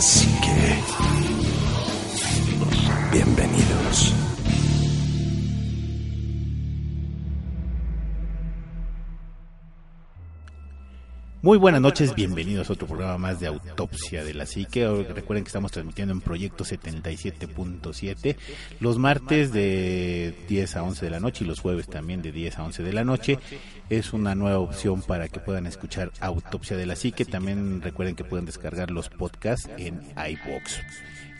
Autopsia de la Muy buenas noches, bienvenidos a otro programa más de Autopsia de la Psique. Recuerden que estamos transmitiendo en Proyecto 77.7 los martes de 10 a 11 de la noche y los jueves también de 10 a 11 de la noche. Es una nueva opción para que puedan escuchar Autopsia de la Psique. También recuerden que pueden descargar los podcasts en iBox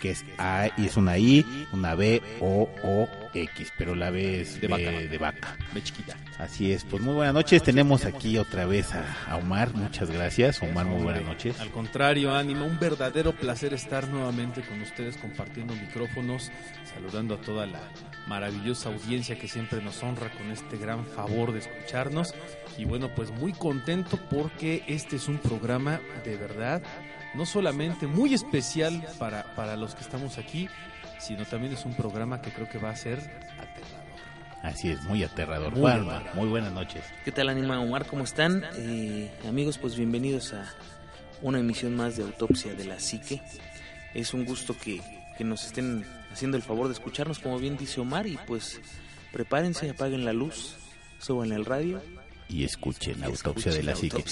que es A y es una I, una B, O, O, X, pero la B es De B vaca. de vaca. Ve chiquita. Así es, pues muy buenas noches. Tenemos aquí otra vez a, a Omar. Muchas gracias, Omar. Muy buenas noches. Al contrario, ánimo, un verdadero placer estar nuevamente con ustedes compartiendo micrófonos, saludando a toda la maravillosa audiencia que siempre nos honra con este gran favor de escucharnos. Y bueno, pues muy contento porque este es un programa de verdad, no solamente muy especial para, para los que estamos aquí, sino también es un programa que creo que va a ser aterrador. Así es, muy aterrador. Muy Juanma, muy buenas noches. ¿Qué tal, Anima Omar? ¿Cómo están? Eh, amigos, pues bienvenidos a una emisión más de Autopsia de la Psique. Es un gusto que, que nos estén haciendo el favor de escucharnos, como bien dice Omar, y pues prepárense, apaguen la luz, suban el radio. Y escuchen la. Autopsia de la Psique.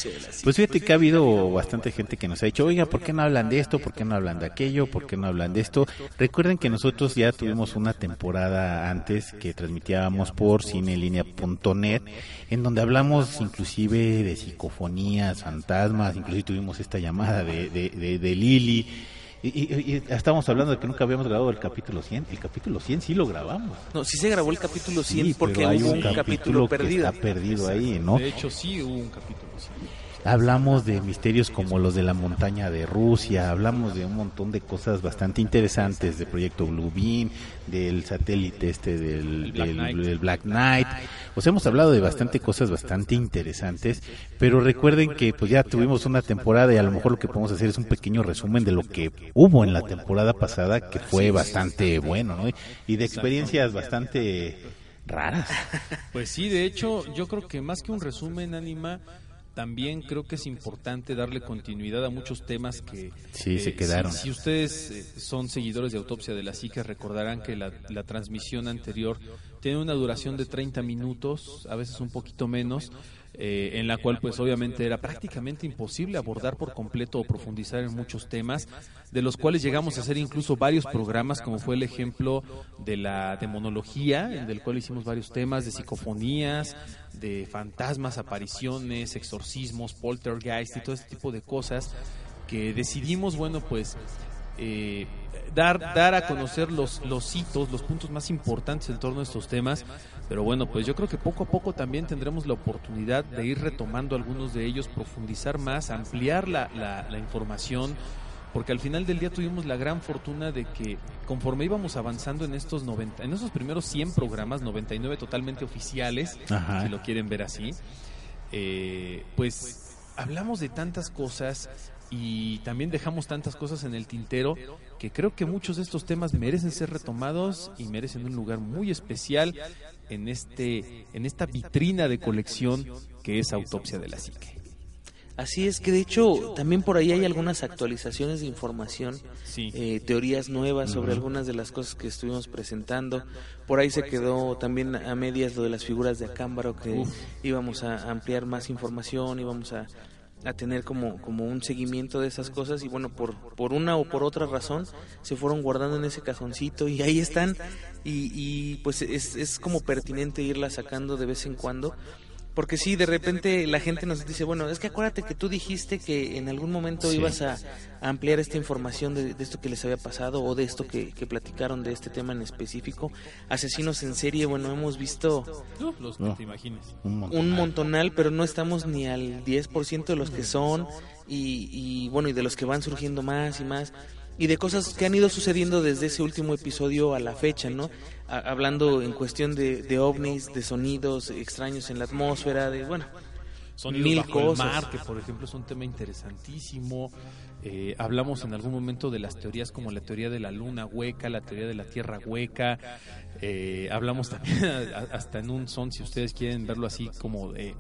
Pues fíjate que ha habido bastante gente que nos ha dicho, oiga, ¿por qué no hablan de esto? ¿Por qué no hablan de aquello? ¿Por qué no hablan de esto? Recuerden que nosotros ya tuvimos una temporada antes que transmitíamos por cinelinea.net, en donde hablamos inclusive de psicofonías, fantasmas, inclusive tuvimos esta llamada de, de, de, de Lili. Y, y- y estábamos hablando de que nunca habíamos grabado el capítulo 100. El capítulo 100 sí lo grabamos. No, sí se grabó el capítulo 100 Sí, porque pero hay hubo un capítulo que perdido. está perdido ahí, ¿no? De hecho, sí hubo un capítulo. sí. Hablamos de misterios como los de la montaña de Rusia, hablamos de un montón de cosas bastante interesantes, del proyecto Blue Beam, del satélite este del, del- Black Knight. Sea, hemos hablado de bastante cosas bastante interesantes, pero recuerden que pues ya tuvimos una temporada y a lo mejor lo que podemos hacer es un pequeño resumen de lo que hubo en la temporada pasada, que fue bastante bueno, ¿no? Y de experiencias bastante raras. Pues sí, de hecho, yo creo que más que un resumen, Anima, también creo que es importante darle continuidad a muchos temas que... Sí, se quedaron. Si, si ustedes eh, son seguidores de Autopsia de la Psique, recordarán que la, la transmisión anterior tiene una duración de 30 minutos, a veces un poquito menos, eh, en la cual pues obviamente era prácticamente imposible abordar por completo o profundizar en muchos temas, de los cuales llegamos a hacer incluso varios programas, como fue el ejemplo de la demonología, en del cual hicimos varios temas de psicofonías, de fantasmas, apariciones, exorcismos, poltergeist y todo este tipo de cosas que decidimos, bueno, pues eh, dar, dar a conocer los, los hitos, los puntos más importantes en torno a estos temas. Pero bueno, pues yo creo que poco a poco también tendremos la oportunidad de ir retomando algunos de ellos, profundizar más, ampliar la, la, la información, porque al final del día tuvimos la gran fortuna de que conforme íbamos avanzando en estos 90, en esos primeros 100 programas, 99 totalmente oficiales, Ajá. si lo quieren ver así, eh, pues hablamos de tantas cosas y también dejamos tantas cosas en el tintero que creo que muchos de estos temas merecen ser retomados y merecen un lugar muy especial en este en esta vitrina de colección que es Autopsia de la Psique. Así es que de hecho también por ahí hay algunas actualizaciones de información, Sí. eh, teorías nuevas sobre algunas de las cosas que estuvimos presentando. Por ahí se quedó también a medias lo de las figuras de Acámbaro que Uf. íbamos a ampliar más información, íbamos a, a tener como, como un seguimiento de esas cosas y bueno, por, por una o por otra razón se fueron guardando en ese cajoncito y ahí están. Y, y pues es, es como pertinente irlas sacando de vez en cuando Porque sí, de repente la gente nos dice, bueno, es que acuérdate que tú dijiste que en algún momento Sí. ibas a, a ampliar esta información de, de esto que les había pasado o de esto que, que platicaron de este tema en específico. Asesinos en serie, bueno, hemos visto los que No. te imagines. Un montón. un montonal, pero no estamos ni al 10% de los que son y, y, bueno, y de los que van surgiendo más y más y de cosas que han ido sucediendo desde ese último episodio a la fecha, ¿no? A- hablando en cuestión de, de ovnis, de sonidos extraños en la atmósfera, de, bueno, Sonidos Mil bajo el cosas. mar, que por ejemplo es un tema interesantísimo. Eh, hablamos en algún momento de las teorías como la teoría de la luna hueca, la teoría de la tierra hueca. Eh, hablamos también hasta en un son, si ustedes quieren verlo así, como de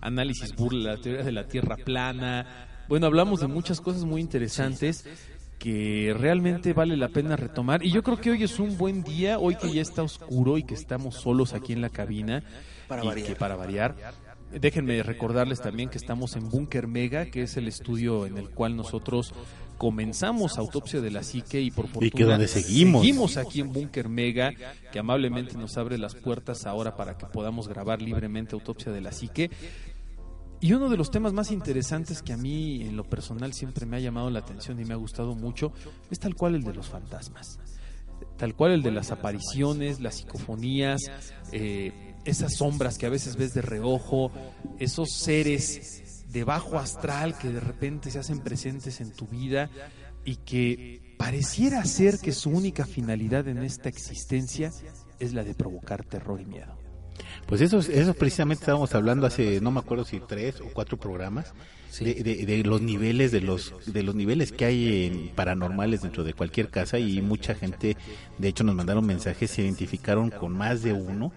análisis burla, la teoría de la tierra plana. Bueno, hablamos de muchas cosas muy interesantes que realmente vale la pena retomar. Y yo creo que hoy es un buen día, hoy que ya está oscuro y que estamos solos aquí en la cabina. Para y variar. que para variar. Déjenme recordarles también que estamos en Bunker Mega, que es el estudio en el cual nosotros comenzamos Autopsia de la Psique y por fortuna que donde seguimos. seguimos aquí en Bunker Mega, que amablemente nos abre las puertas ahora para que podamos grabar libremente Autopsia de la Psique. Y uno de los temas más interesantes que a mí en lo personal siempre me ha llamado la atención y me ha gustado mucho es tal cual el de los fantasmas. Tal cual el de las apariciones, las psicofonías, eh, esas sombras que a veces ves de reojo, esos seres de bajo astral que de repente se hacen presentes en tu vida y que pareciera ser que su única finalidad en esta existencia es la de provocar terror y miedo. Pues eso, eso precisamente estábamos hablando hace, no me acuerdo si tres o cuatro programas, de, de- de los niveles de los de los niveles que hay en paranormales dentro de cualquier casa y mucha gente, de hecho, nos mandaron mensajes, se identificaron con más de uno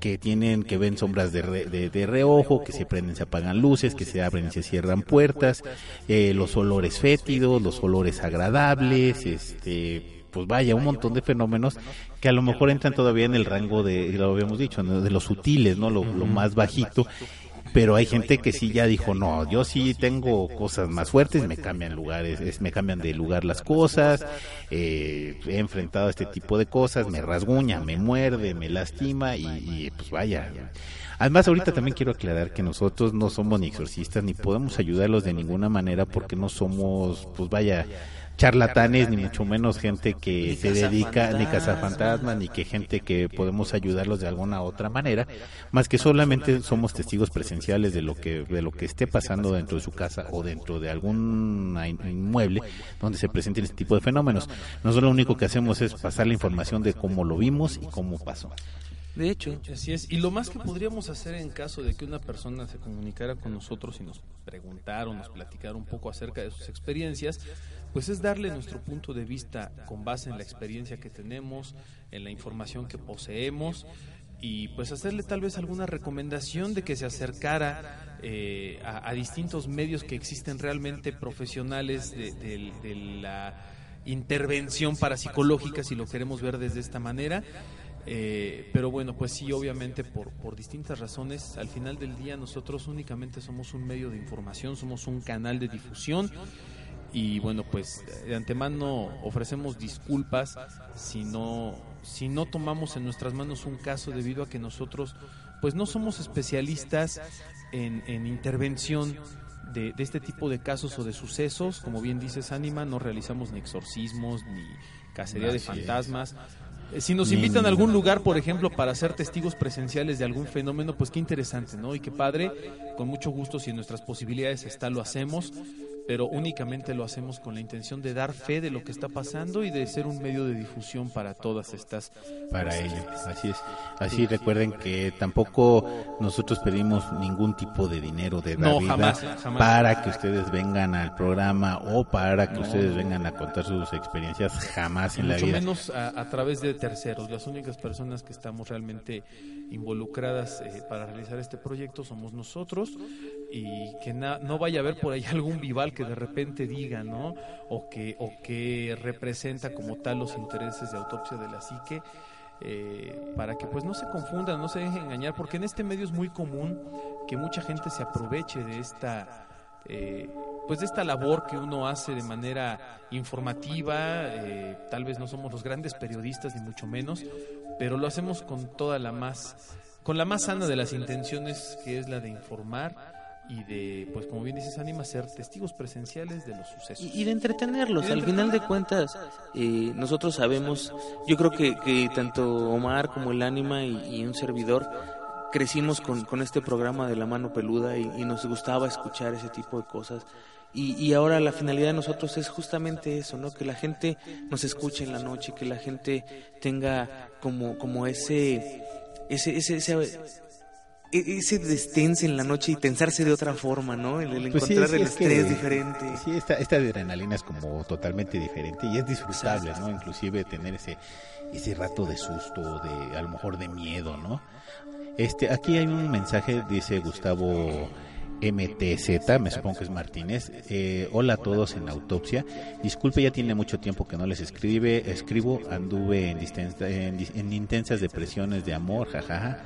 que tienen que ven sombras de, re- de, de reojo, que se prenden, se apagan luces, que se abren y se cierran puertas, eh, los olores fétidos, los olores agradables, este, pues vaya, un montón de fenómenos que a lo mejor entran todavía en el rango de, lo habíamos dicho, de los sutiles, ¿no? Lo, lo más bajito. Pero hay gente que sí ya dijo, no, yo sí tengo cosas más fuertes, me cambian lugares, es- me cambian de lugar las cosas, eh, he enfrentado este tipo de cosas, me rasguña, me muerde, me lastima y, y, pues vaya. Además, ahorita también quiero aclarar que nosotros no somos ni exorcistas ni podemos ayudarlos de ninguna manera porque no somos, pues vaya, charlatanes, ni mucho menos gente que se dedica, ni cazafantasmas. ni que gente que podemos ayudarlos de alguna otra manera, más que solamente somos testigos presenciales de lo que de lo que esté pasando dentro de su casa o dentro de algún in- inmueble donde se presenten este tipo de fenómenos. Nosotros lo único que hacemos es pasar la información de cómo lo vimos y cómo pasó. de hecho, Así es. Y lo más que podríamos hacer en caso de que una persona se comunicara con nosotros y nos preguntara o nos platicara un poco acerca de sus experiencias, pues es darle nuestro punto de vista con base en la experiencia que tenemos, en la información que poseemos y pues hacerle tal vez alguna recomendación de que se acercara eh, a, distintos medios que existen realmente profesionales de la intervención parapsicológica, si lo queremos ver desde esta manera. Eh, pero bueno, pues sí, obviamente por, por distintas razones, al final del día nosotros únicamente somos un medio de información, somos un canal de difusión y bueno, pues de antemano ofrecemos disculpas si no, si no tomamos en nuestras manos un caso debido a que nosotros pues no somos especialistas en, en intervención de, de este tipo de casos o de sucesos, como bien dices Anima, no realizamos ni exorcismos ni cacería de fantasmas. Eh, Si nos invitan a algún lugar, por ejemplo, para ser testigos presenciales de algún fenómeno, pues qué interesante, ¿no? Y qué padre, con mucho gusto, si en nuestras posibilidades está, lo hacemos, pero únicamente lo hacemos con la intención de dar fe de lo que está pasando y de ser un medio de difusión para todas estas. para ello. Así es. Así recuerden que tampoco nosotros pedimos ningún tipo de dinero de No, David jamás, jamás. para que ustedes vengan al programa o para que No. ustedes vengan a contar sus experiencias jamás en la mucho vida. menos a, a través de terceros. Las únicas personas que estamos realmente involucradas eh, para realizar este proyecto somos nosotros y que no vaya a haber por ahí algún vival que de repente diga, ¿no? O que, o que representa como tal los intereses de autopsia de la psique. eh, para que pues no se confundan, no se dejen engañar, porque en este medio es muy común que mucha gente se aproveche de esta eh, pues de esta labor que uno hace de manera informativa, eh, tal vez no somos los grandes periodistas ni mucho menos, pero lo hacemos con toda la más con la más sana de las intenciones, que es la de informar y de, pues como bien dices, Anima, ser testigos presenciales de los sucesos. Y, de entretenerlos. Al final de cuentas, eh, nosotros sabemos, yo creo que, que tanto Omar como el Anima y, un servidor crecimos con, con, este programa de la mano peluda y, nos gustaba escuchar ese tipo de cosas. Y, y, ahora la finalidad de nosotros es justamente eso, ¿no? Que la gente nos escuche en la noche, que la gente tenga como, como ese, ese, ese, ese e-, ese destense en la noche y tensarse de otra forma, ¿no? El, pues encontrar el estrés diferente. Sí, esta, esta adrenalina es como totalmente diferente y es disfrutable, ¿no? Inclusive tener ese, ese rato de susto, de a lo mejor de miedo, ¿no? Este, aquí hay un mensaje, dice Gustavo MTZ, me supongo que es Martínez. Eh, hola a todos en autopsia. Disculpe, ya tiene mucho tiempo que no les escribe, escribo, anduve en, en, en intensas depresiones de amor, jajaja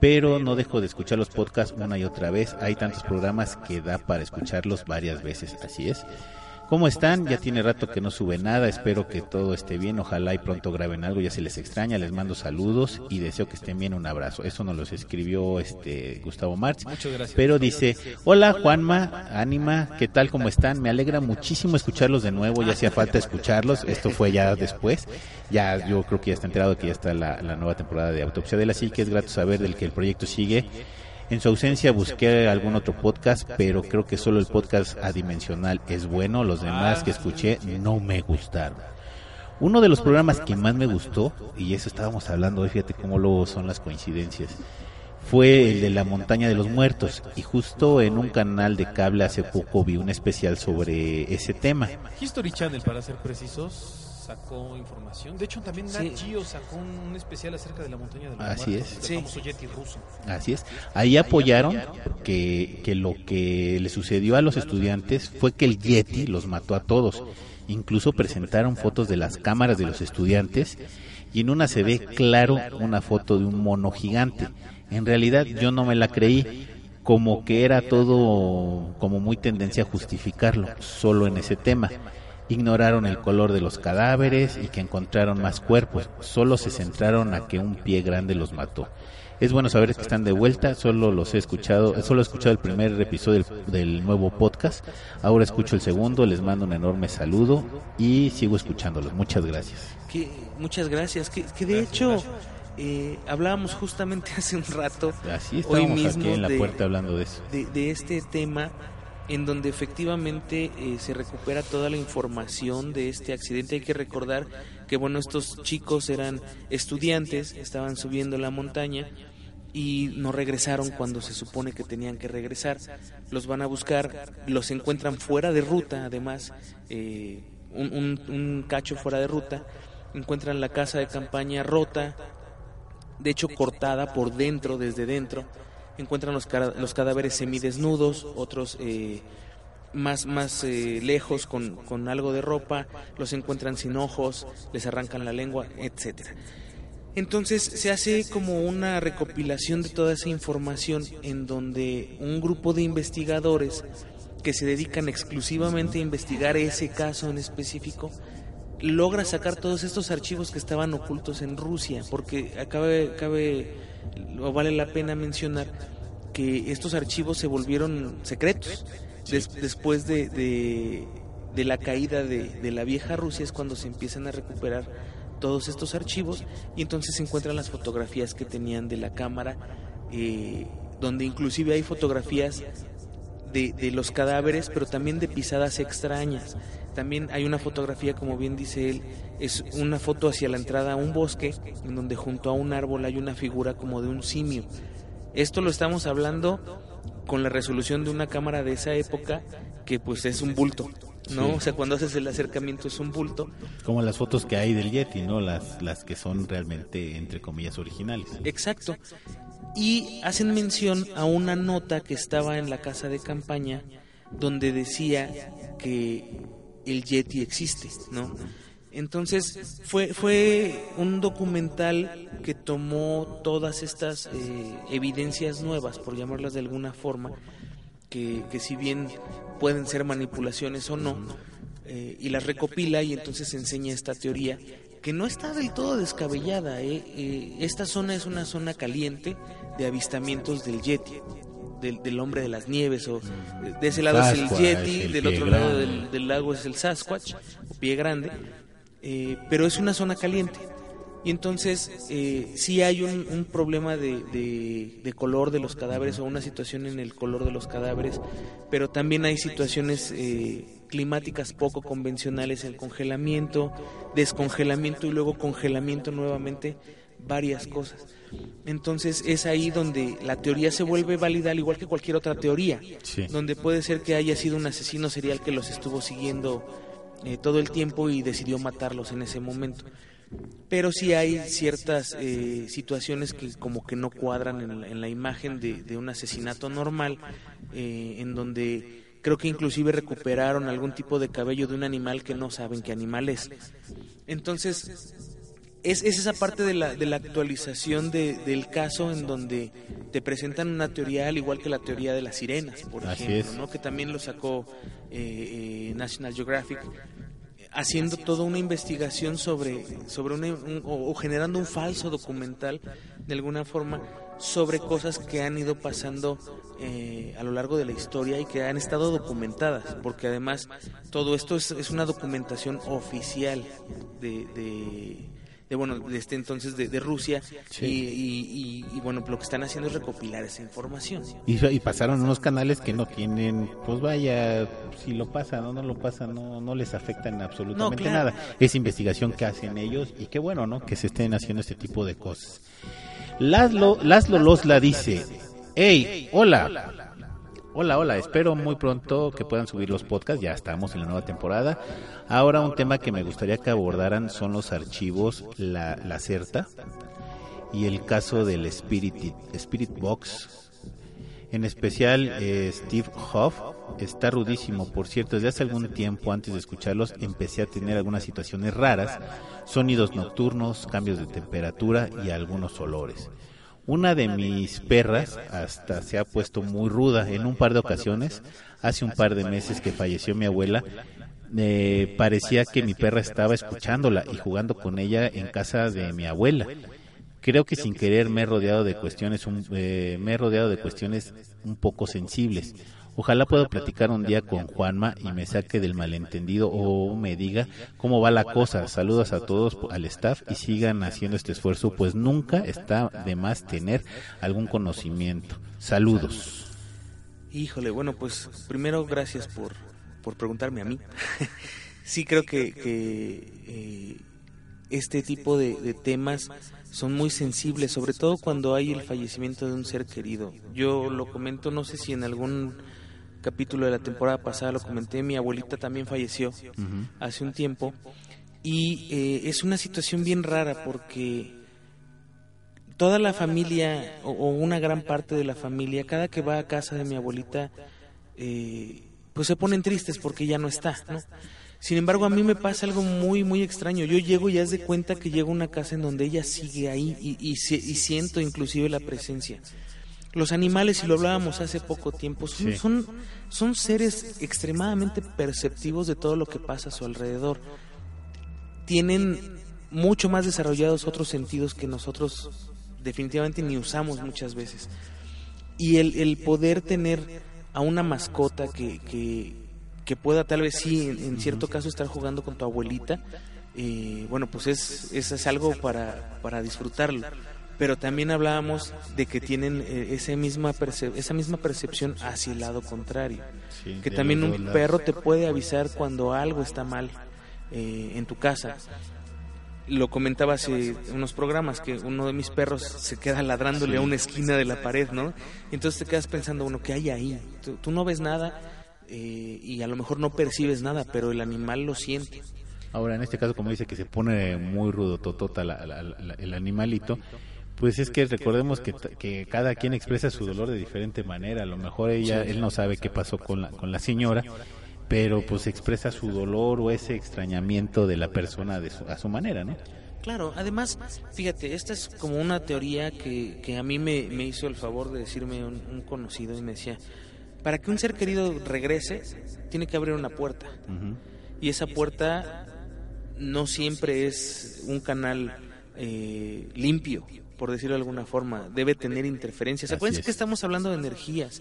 pero no dejo de escuchar los podcasts una y otra vez. Hay tantos programas que da para escucharlos varias veces, así es. ¿Cómo están? Ya tiene rato que no sube nada, espero que todo esté bien, ojalá y pronto graben algo, ya se les extraña, les mando saludos y deseo que estén bien, un abrazo. Eso nos los escribió este Gustavo Marx. Muchas gracias. Pero dice, hola Juanma, Ánima, ¿qué tal? ¿Cómo están? Me alegra muchísimo escucharlos de nuevo, ya hacía falta escucharlos, esto fue ya después, ya yo creo que ya está enterado que ya está la, la nueva temporada de Autopsia de la que es grato saber del que el proyecto sigue en su ausencia busqué algún otro podcast, pero creo que solo el podcast adimensional es bueno. Los demás que escuché no me gustaron. Uno de los programas que más me gustó, y eso estábamos hablando, fíjate cómo luego son las coincidencias, fue el de la montaña de los muertos. Y justo en un canal de cable hace poco vi un especial sobre ese tema. History Channel, para ser precisos sacó información. De hecho, también Nat Geo sacó un, especial acerca de la montaña de los Así es. sí. famoso Yeti ruso. Así es. Ahí apoyaron que, que lo que le sucedió a los estudiantes fue que el Yeti los mató a todos. Incluso presentaron fotos de las cámaras de los estudiantes y en una se ve claro una foto de un mono gigante. En realidad yo no me la creí, como que era todo como muy tendencia a justificarlo, solo en ese tema ignoraron el color de los cadáveres y que encontraron más cuerpos, solo se centraron a que un pie grande los mató. Es bueno saber que están de vuelta, solo los he escuchado, solo he escuchado el primer episodio del, nuevo podcast, ahora escucho el segundo, les mando un enorme saludo y sigo escuchándolos. Muchas gracias. Que, muchas gracias, que, que de hecho eh, hablábamos justamente hace un rato, Así hoy mismo aquí en la puerta hablando de eso. de este tema en donde efectivamente eh, se recupera toda la información de este accidente. Hay que recordar que bueno, estos chicos eran estudiantes, estaban subiendo la montaña y no regresaron cuando se supone que tenían que regresar. Los van a buscar, los encuentran fuera de ruta, además, eh, un, un cacho fuera de ruta, encuentran la casa de campaña rota, de hecho cortada por dentro, desde dentro encuentran los, los cadáveres semidesnudos, otros eh, más, más eh, lejos con, con, algo de ropa, los encuentran sin ojos, les arrancan la lengua, etcétera. Entonces se hace como una recopilación de toda esa información en donde un grupo de investigadores que se dedican exclusivamente a investigar ese caso en específico logra sacar todos estos archivos que estaban ocultos en Rusia, porque acabe, cabe o vale la pena mencionar que estos archivos se volvieron secretos. después de, de, la caída de, la vieja Rusia es cuando se empiezan a recuperar todos estos archivos y entonces se encuentran las fotografías que tenían de la cámara, eh, donde inclusive hay fotografías de, de, los cadáveres, pero también de pisadas extrañas. También hay una fotografía, como bien dice él, es una foto hacia la entrada a un bosque, en donde junto a un árbol hay una figura como de un simio. Esto lo estamos hablando con la resolución de una cámara de esa época que pues es un bulto, ¿no? O sea, cuando haces el acercamiento es un bulto. Como las fotos que hay del Yeti, ¿no? Las, las que son realmente, entre comillas, originales. Exacto. Y hacen mención a una nota que estaba en la casa de campaña donde decía que el Yeti existe, ¿no? Entonces fue, fue un documental que tomó todas estas eh, evidencias nuevas, por llamarlas de alguna forma, que, que si bien pueden ser manipulaciones o no, eh, y las recopila y entonces enseña esta teoría que no está del todo descabellada. ¿eh? Eh, esta zona es una zona caliente de avistamientos del Yeti, del, del hombre de las nieves. o De ese lado es el Yeti, el del otro lado del, del lago es el Sasquatch, o pie grande. Eh, pero es una zona caliente. Y entonces eh, sí hay un, un problema de, de- de color de los cadáveres o una situación en el color de los cadáveres, pero también hay situaciones eh, climáticas poco convencionales, el congelamiento, descongelamiento y luego congelamiento nuevamente, varias cosas. Entonces es ahí donde la teoría se vuelve válida al igual que cualquier otra teoría, Sí. donde puede ser que haya sido un asesino serial que los estuvo siguiendo eh, todo el tiempo y decidió matarlos en ese momento pero sí hay ciertas eh, situaciones que como que no cuadran en la, en la imagen de, de un asesinato normal, eh, en donde creo que inclusive recuperaron algún tipo de cabello de un animal que no saben qué animal es. Entonces, es, es esa parte de la, de la actualización de- del caso en donde te presentan una teoría al igual que la teoría de las sirenas, por Así ejemplo. ¿no? que también lo sacó eh, eh, National Geographic haciendo toda una investigación sobre, sobre una- un- o, o generando un falso documental de alguna forma sobre cosas que han ido pasando eh, a lo largo de la historia y que han estado documentadas, porque además todo esto es, es una documentación oficial de, de, de, bueno, de este entonces de, de Rusia Sí. y, y- y- y, bueno, lo que están haciendo es recopilar esa información. Y, y pasaron unos canales que no tienen, pues vaya, si lo pasan o no lo pasan, no, no les afectan absolutamente No, claro. nada. Es investigación que hacen ellos y qué bueno, ¿no? Que se estén haciendo este tipo de cosas. Laszlo, Laszlo Losla dice, hey, hola. Hola, hola, espero muy pronto que puedan subir los podcasts, ya estamos en la nueva temporada. Ahora un tema que me gustaría que abordaran son los archivos, la, la CERTA y el caso del Spirit, Spirit Box en especial, eh, Steve Hoff está rudísimo. Por cierto, desde hace algún tiempo, antes de escucharlos, empecé a tener algunas situaciones raras, sonidos nocturnos, cambios de temperatura y algunos olores. Una de mis perras hasta se ha puesto muy ruda en un par de ocasiones. Hace un par de meses que falleció mi abuela, eh, parecía que mi perra estaba escuchándola y jugando con ella en casa de mi abuela. Creo que sin querer me he rodeado de cuestiones, un- eh, me he rodeado de cuestiones un poco sensibles. Ojalá pueda platicar un día con Juanma y me saque del malentendido o me diga cómo va la cosa. Saludos a todos al staff y sigan haciendo este esfuerzo, pues nunca está de más tener algún conocimiento. Saludos. Híjole, bueno, pues primero gracias por, por preguntarme a mí. sí creo que, que, eh, este tipo de, de temas son muy sensibles, sobre todo cuando hay el fallecimiento de un ser querido. Yo lo comento, no sé si en algún capítulo de la temporada pasada lo comenté, mi abuelita también falleció hace un tiempo y eh, es una situación bien rara porque toda la familia o, o una gran parte de la familia, cada que va a casa de mi abuelita, eh, pues se ponen tristes porque ya no está, ¿no? Sin embargo, a mí me pasa algo muy, muy extraño. Yo llego y haz de cuenta que llego a una casa en donde ella sigue ahí y, y siento inclusive la presencia. Los animales, y lo hablábamos hace poco tiempo, son, Sí. son, son seres extremadamente perceptivos de todo lo que pasa a su alrededor. Tienen mucho más desarrollados otros sentidos que nosotros definitivamente ni usamos muchas veces. Y el, el poder tener a una mascota que, que, que pueda tal vez sí, en, en cierto caso, estar jugando con tu abuelita, eh, bueno, pues es, es, es algo para, para disfrutarlo. Pero también hablábamos de que tienen eh, esa, misma esa misma percepción hacia el lado contrario. Sí, que también un lados. perro te puede avisar cuando algo está mal eh, en tu casa. Lo comentaba hace unos programas que uno de mis perros se queda ladrándole a una esquina de la pared, ¿no? Entonces te quedas pensando, bueno, ¿qué hay ahí? Tú, tú no ves nada eh, y a lo mejor no percibes nada, pero el animal lo siente. Ahora, en este caso, como dice que se pone muy rudo totota la- la- la- el animalito, pues es que recordemos que, cada quien expresa su dolor de diferente manera. A lo mejor ella, él no sabe qué pasó con la, con la señora, pero pues expresa su dolor o ese extrañamiento de la persona de su- a su manera, ¿no? Claro, además, fíjate, esta es como una teoría que, que a mí me, me hizo el favor de decirme un, un conocido y me decía, para que un ser querido regrese, tiene que abrir una puerta. Ujú. Y esa puerta no siempre es un canal eh, limpio, por decirlo de alguna forma. Debe tener interferencias. Acuérdense es. que estamos hablando de energías.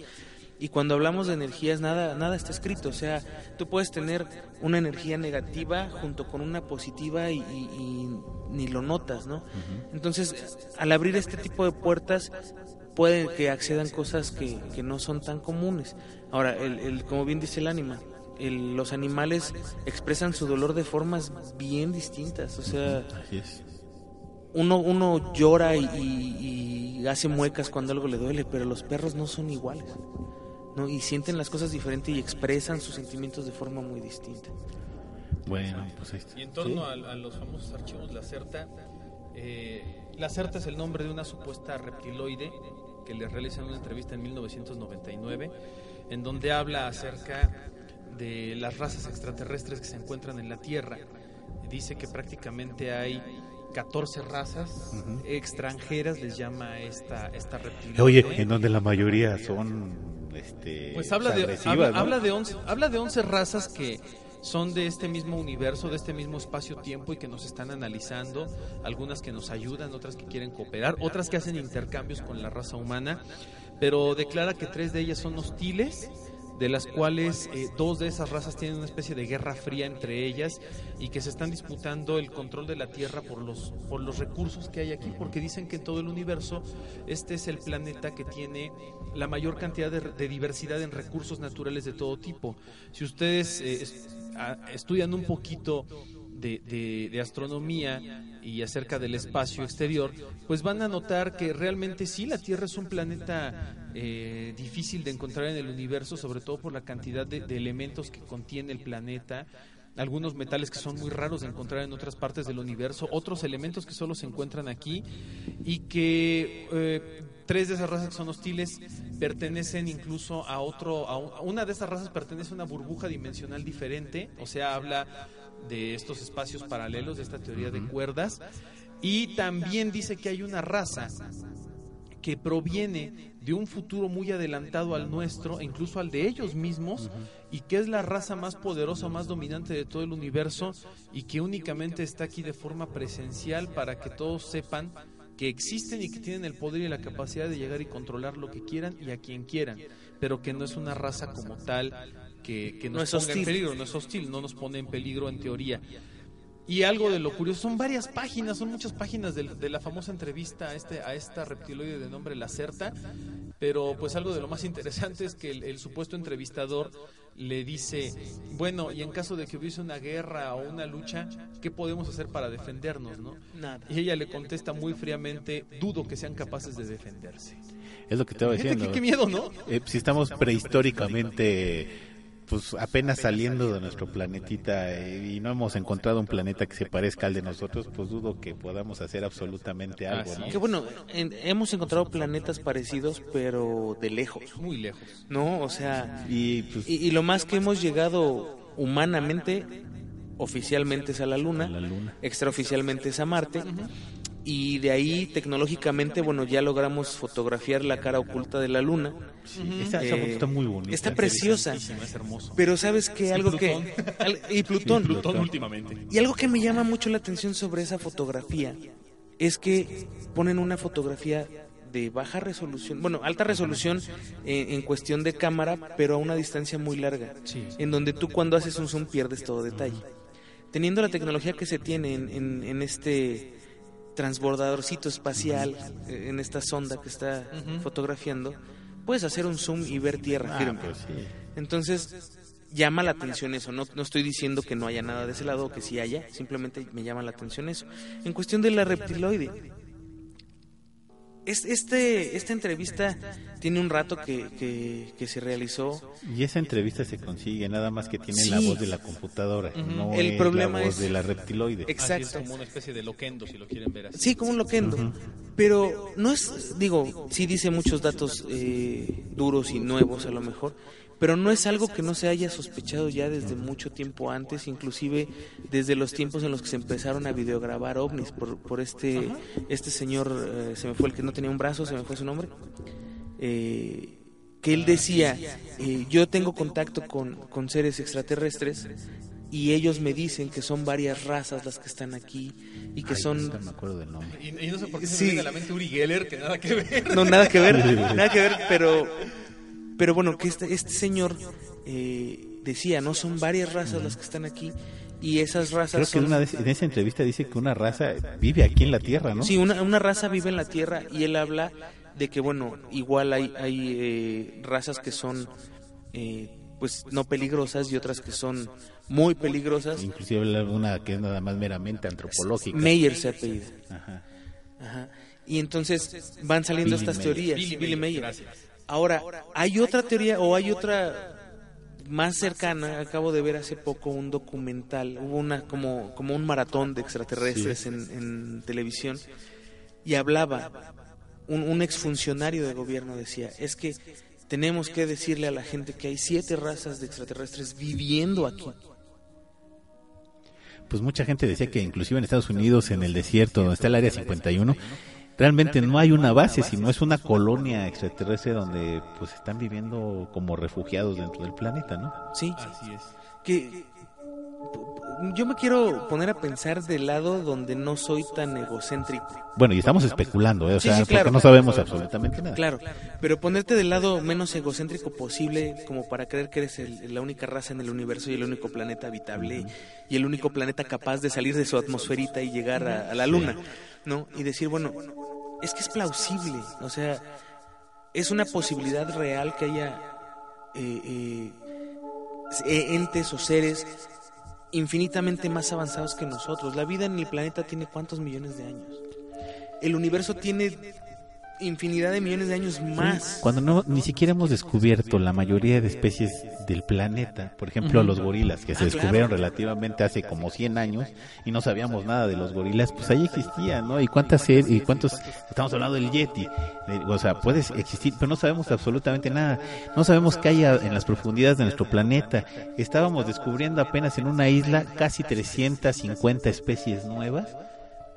Y cuando hablamos de energías, nada, nada está escrito. O sea, tú puedes tener una energía negativa junto con una positiva y, y- y ni lo notas, ¿no? Entonces, al abrir este tipo de puertas, puede que accedan cosas que, que no son tan comunes. Ahora, el, el- como bien dice el ánima, el- los animales expresan su dolor de formas bien distintas. O sea, Así es. Uno, uno llora y, y- y hace muecas cuando algo le duele, pero los perros no son iguales. ¿no? Y sienten las cosas diferentes y expresan sus sentimientos de forma muy distinta. Bueno, pues ahí está. Y en torno Sí. a, a los famosos archivos Lacerta, eh, Lacerta es el nombre de una supuesta reptiloide que le realizan una entrevista en 1999, en donde habla acerca de las razas extraterrestres que se encuentran en la Tierra. Dice que prácticamente hay 14 razas extranjeras, les llama esta, esta reptiloide. Oye, en donde la mayoría son este Pues habla de, habla, ¿no? habla de 11, habla de 11 razas que son de este mismo universo, de este mismo espacio-tiempo y que nos están analizando, algunas que nos ayudan, otras que quieren cooperar, otras que hacen intercambios con la raza humana, pero declara que tres de ellas son hostiles, de las cuales eh, dos de esas razas tienen una especie de guerra fría entre ellas y que se están disputando el control de la Tierra por los, por los recursos que hay aquí, porque dicen que en todo el universo este es el planeta que tiene la mayor cantidad de, de diversidad en recursos naturales de todo tipo. Si ustedes eh, estudian un poquito de, de- de astronomía y acerca del espacio exterior, pues van a notar que realmente sí la Tierra es un planeta eh, difícil de encontrar en el universo, sobre todo por la cantidad de, de elementos que contiene el planeta. Algunos metales que son muy raros de encontrar en otras partes del universo, otros elementos que solo se encuentran aquí y que eh, tres de esas razas que son hostiles pertenecen incluso a otro, a una de esas razas pertenece a una burbuja dimensional diferente, o sea, habla de estos espacios paralelos, de esta teoría de cuerdas, y también dice que hay una raza que proviene de un futuro muy adelantado al nuestro, e incluso al de ellos mismos, y que es la raza más poderosa, más dominante de todo el universo, y que únicamente está aquí de forma presencial para que todos sepan que existen y que tienen el poder y la capacidad de llegar y controlar lo que quieran y a quien quieran, pero que no es una raza como tal que, que nos No es ponga hostil. en peligro, no es hostil, no nos pone en peligro en teoría. Y algo de lo curioso, son varias páginas, son muchas páginas de, de la famosa entrevista a, este, a esta reptiloide de nombre Lacerta, pero pues algo de lo más interesante es que el, el supuesto entrevistador le dice, bueno, y en caso de que hubiese una guerra o una lucha, ¿qué podemos hacer para defendernos? ¿no? Nada. Y ella le contesta muy fríamente, dudo que sean capaces de defenderse. Es lo que te iba Fíjate diciendo. qué, qué miedo, ¿no? Eh, si estamos prehistóricamente pues apenas saliendo de nuestro planetita eh, y no hemos encontrado un planeta que se parezca al de nosotros, pues dudo que podamos hacer absolutamente algo, ¿no? Que bueno, en- hemos encontrado planetas parecidos, pero de lejos, Muy lejos. ¿no? O sea, Y pues y, y lo más que hemos llegado humanamente, oficialmente es a la Luna, a la luna. extraoficialmente es a Marte, y de ahí tecnológicamente, bueno, ya logramos fotografiar la cara oculta de la Luna, Esa, esa Eh, foto está muy bonita. está preciosa. Es hermoso. Pero sabes que algo que... al- y Plutón. Plutón últimamente. Y algo que me llama mucho la atención sobre esa fotografía es que ponen una fotografía de baja resolución, bueno, alta resolución en, en cuestión de cámara, pero a una distancia muy larga, Sí. en donde tú cuando haces un zoom pierdes todo detalle. Teniendo la tecnología que se tiene en, en- en este transbordadorcito espacial, eh, en esta sonda que está fotografiando, puedes hacer un zoom y ver tierra Ah, firme. pues sí. Entonces, llama la atención eso. No, no estoy diciendo que no haya nada de ese lado o que sí haya, simplemente me llama la atención eso. En cuestión de la reptiloide, es- este, esta entrevista tiene un rato que, que- que se realizó. Y esa entrevista se consigue nada más que tiene la voz de la computadora, no El es problema la voz es- de la reptiloide. Así es Exacto. como una especie de loquendo, si lo quieren ver así. Sí, como un loquendo. Pero no es, digo, sí dice muchos datos eh, duros y nuevos a lo mejor, pero no es algo que no se haya sospechado ya desde mucho tiempo antes, inclusive desde los tiempos en los que se empezaron a videograbar ovnis por, por este, este señor, eh, se me fue el que no tenía un brazo, se me fue su nombre, eh, que él decía, eh, yo tengo contacto con, con seres extraterrestres y ellos me dicen que son varias razas las que están aquí y que Ay, son no me acuerdo del nombre. Y, y no sé por qué se Sí. me viene a la mente Uri Geller, que nada que ver. no nada que ver nada que ver pero pero bueno que este, este señor eh, decía no son varias razas las que están aquí y esas razas Creo que son en, una de- en esa entrevista dice que una raza vive aquí en la Tierra, ¿no? Sí, una, una raza vive en la Tierra y él habla de que, bueno, igual hay, hay eh, razas que son, eh, pues, no peligrosas y otras que son muy peligrosas. Inclusive una que es nada más meramente antropológica. Meyer se apellida. Ajá. Ajá. Y entonces van saliendo Billy estas Mayer. teorías. Billy Billy Mayer. gracias. Ahora, hay otra teoría o hay otra más cercana. Acabo de ver hace poco un documental. Hubo una como, como un maratón de extraterrestres en, en televisión y hablaba. Un, un exfuncionario de gobierno decía: Es que tenemos que decirle a la gente que hay siete razas de extraterrestres viviendo aquí. Pues mucha gente decía que inclusive en Estados Unidos, en el desierto, donde está el Área 51, realmente no hay una base, sino es una colonia extraterrestre donde pues están viviendo como refugiados dentro del planeta, ¿no? Sí, Así es. que yo me quiero poner a pensar del lado donde no soy tan egocéntrico. Bueno, y estamos especulando, ¿eh? O Sí, sea, sí, claro. porque no sabemos absolutamente nada. Claro, pero ponerte del lado menos egocéntrico posible como para creer que eres el- la única raza en el universo y el único planeta habitable y el único planeta capaz de salir de su atmosferita y llegar a, a la luna, ¿no? Y decir, bueno, es que es plausible, o sea, es una posibilidad real que haya eh, eh, entes o seres infinitamente más avanzados que nosotros. La vida en el planeta tiene cuántos millones de años. El universo tiene infinidad de millones de años más. Cuando no, ni siquiera hemos descubierto la mayoría de especies del planeta, por ejemplo los gorilas, que se Ah, descubrieron claro. relativamente hace como 100 años y no sabíamos nada de los gorilas, pues ahí existían, ¿no? ¿Y cuántas y cuántos, estamos hablando del Yeti, o sea, puede existir, pero no sabemos absolutamente nada, no sabemos qué hay en las profundidades de nuestro planeta, estábamos descubriendo apenas en una isla casi 350 especies nuevas.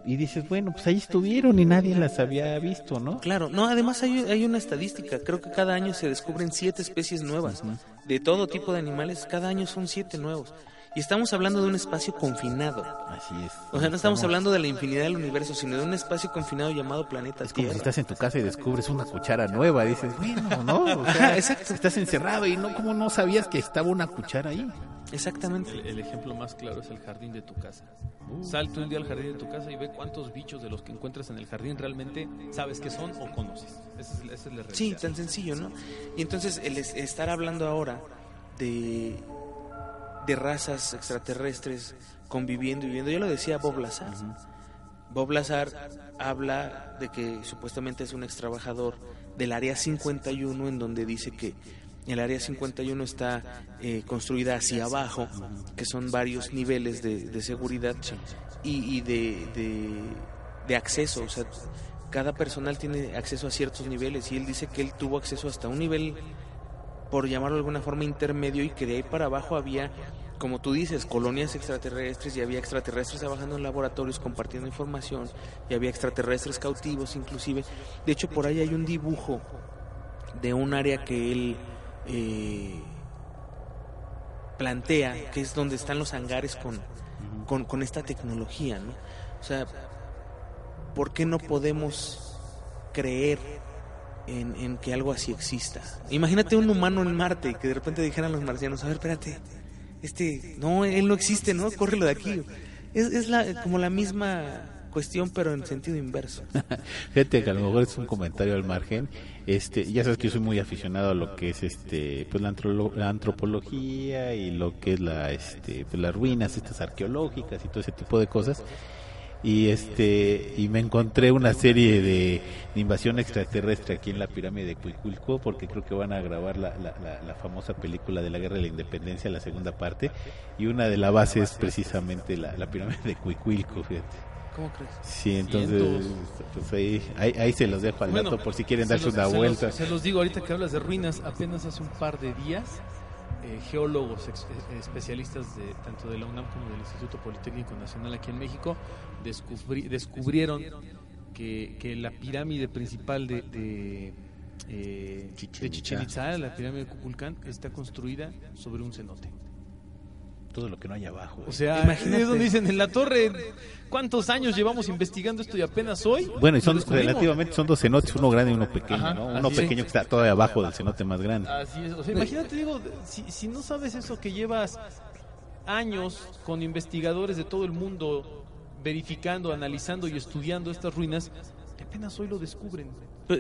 Y dices, bueno, pues ahí estuvieron y nadie las había visto, ¿no? Claro, no, además hay, hay una estadística, creo que cada año se descubren siete especies nuevas, de todo tipo de animales, cada año son siete nuevos. Y estamos hablando de un espacio confinado. Así es. O sea, no estamos hablando de la infinidad del universo, sino de un espacio confinado llamado planeta Es como si Tierra. estás en tu casa y descubres una cuchara nueva, dices, bueno, ¿no? O sea, exacto. Estás encerrado y no, ¿cómo no sabías que estaba una cuchara ahí? Exactamente. El, el ejemplo más claro es el jardín de tu casa. Sal tú un día al jardín de tu casa y ve cuántos bichos de los que encuentras en el jardín realmente sabes que son o conoces. Esa es, esa es la realidad. Sí, tan sencillo, ¿no? Y entonces el es- estar hablando ahora de, de razas extraterrestres conviviendo y viviendo, yo lo decía Bob Lazar. Bob Lazar habla de que supuestamente es un ex trabajador del área 51 en donde dice que el área 51 está eh, construida hacia abajo, que son varios niveles de, de seguridad y, y de, de, de acceso, o sea, cada personal tiene acceso a ciertos niveles y él dice que él tuvo acceso hasta un nivel, por llamarlo de alguna forma, intermedio y que de ahí para abajo había, como tú dices, colonias extraterrestres y había extraterrestres trabajando en laboratorios compartiendo información y había extraterrestres cautivos inclusive. De hecho, por ahí hay un dibujo de un área que él eh, plantea, que es donde están los hangares con, con, con esta tecnología, ¿no? O sea, ¿por qué no podemos creer en, en que algo así exista? Imagínate un humano en Marte que de repente dijeran los marcianos, a ver, espérate, este, no, él no existe, ¿no? Córrelo de aquí. Es, es la, como la misma cuestión, pero en sentido inverso. Fíjate que a lo mejor es un comentario al margen. Este, ya sabes que yo soy muy aficionado a lo que es este, pues la, la antropología y lo que es la, este, pues las ruinas estas arqueológicas y todo ese tipo de cosas. Y este, y me encontré una serie de, de invasión extraterrestre aquí en la pirámide de Cuicuilco, porque creo que van a grabar la, la, la, la famosa película de la Guerra de la Independencia, la segunda parte, y una de la base es precisamente la, la pirámide de Cuicuilco, fíjate. ¿Cómo crees? Sí, entonces, pues ahí, ahí, ahí se los dejo al Bueno, dato por si quieren se darse los- una se vuelta. Los, se los digo ahorita que hablas de ruinas, apenas hace un par de días, eh, geólogos ex- eh, especialistas de tanto de la UNAM como del Instituto Politécnico Nacional aquí en México descubri- descubrieron que, que la pirámide principal de, de, eh, Chichén de Itzá. Chichen Itza, la pirámide de Kukulcán, está construida sobre un cenote. todo lo que no hay abajo. O sea, Imagínate. es donde dicen en la torre, ¿cuántos años llevamos investigando esto y apenas hoy? Bueno, y son relativamente son dos cenotes, uno grande y uno pequeño, Ajá, ¿no? Uno pequeño es. que está todavía abajo del cenote más grande. Así es, o sea, imagínate, digo, si, si no sabes eso que llevas años con investigadores de todo el mundo verificando, analizando y estudiando estas ruinas, apenas hoy lo descubren.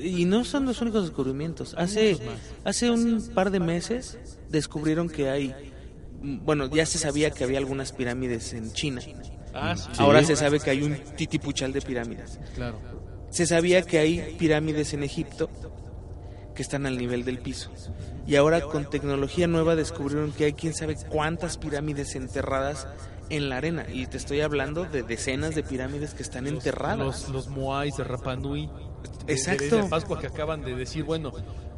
Y no son los únicos descubrimientos. Hace, hace un par de meses descubrieron que hay, bueno, ya se sabía que había algunas pirámides en China. Ah, sí. Ahora se sabe que hay un titipuchal de pirámides. Claro. Se sabía que hay pirámides en Egipto que están al nivel del piso. Y ahora con tecnología nueva descubrieron que hay quién sabe cuántas pirámides enterradas en la arena. Y te estoy hablando de decenas de pirámides que están enterradas. Los, los Moais de Rapa Nui. de- Exacto. De, de Pascua que acaban de decir, bueno,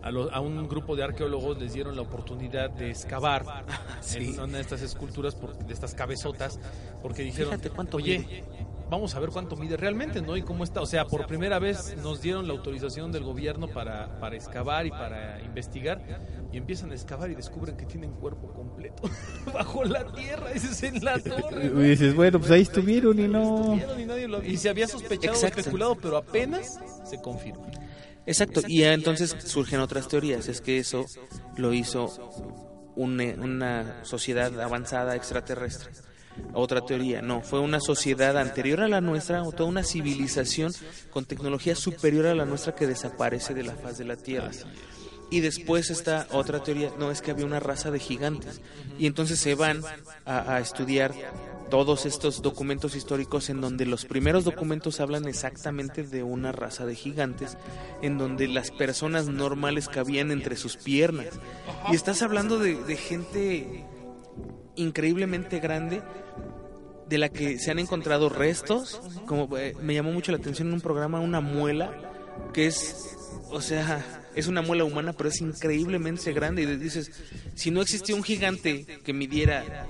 a, lo- a un grupo de arqueólogos les dieron la oportunidad de excavar Sí. en una de estas esculturas, por- de estas cabezotas, porque dijeron, Fíjate cuánto oye, mide". vamos a ver cuánto mide realmente, ¿no? Y cómo está. O sea, por primera vez nos dieron la autorización del gobierno para, para excavar y para investigar. Y empiezan a excavar y descubren que tienen cuerpo completo bajo la tierra. Ese es en la torre. Y dices, bueno, pues ahí estuvieron y no... Estuvieron y, nadie lo- y se había sospechado, Exacto. especulado, pero apenas se confirma. Exacto, y ya entonces surgen otras teorías, es que eso lo hizo una, una sociedad avanzada extraterrestre. Otra teoría, no, fue una sociedad anterior a la nuestra, o toda una civilización con tecnología superior a la nuestra que desaparece de la faz de la Tierra. Y después está otra teoría, no, es que había una raza de gigantes. Y entonces se van a, a estudiar todos estos documentos históricos en donde los primeros documentos hablan exactamente de una raza de gigantes, en donde las personas normales cabían entre sus piernas. Y estás hablando de, gente increíblemente grande de la que se han encontrado restos, como eh, me llamó mucho la atención en un programa una muela que es, o sea, es una muela humana, pero es increíblemente grande y dices, si no existía un gigante que midiera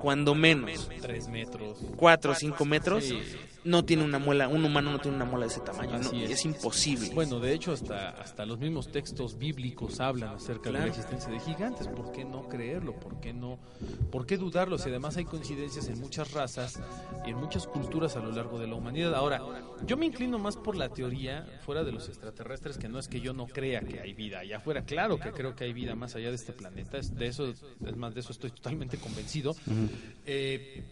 cuando menos Tres metros. 4 o 5 metros, Sí. No tiene una muela, un humano no tiene una muela de ese tamaño, Así no, es. es. imposible. Bueno, de hecho, hasta, hasta los mismos textos bíblicos hablan acerca de la existencia de gigantes. ¿Por qué no creerlo? ¿Por qué no? ¿Por qué dudarlo? Si además hay coincidencias en muchas razas y en muchas culturas a lo largo de la humanidad. Ahora, yo me inclino más por la teoría fuera de los extraterrestres, que no es que yo no crea que hay vida allá afuera. Claro que creo que hay vida más allá de este planeta. Es- De eso, es más, de eso estoy totalmente convencido. Eh,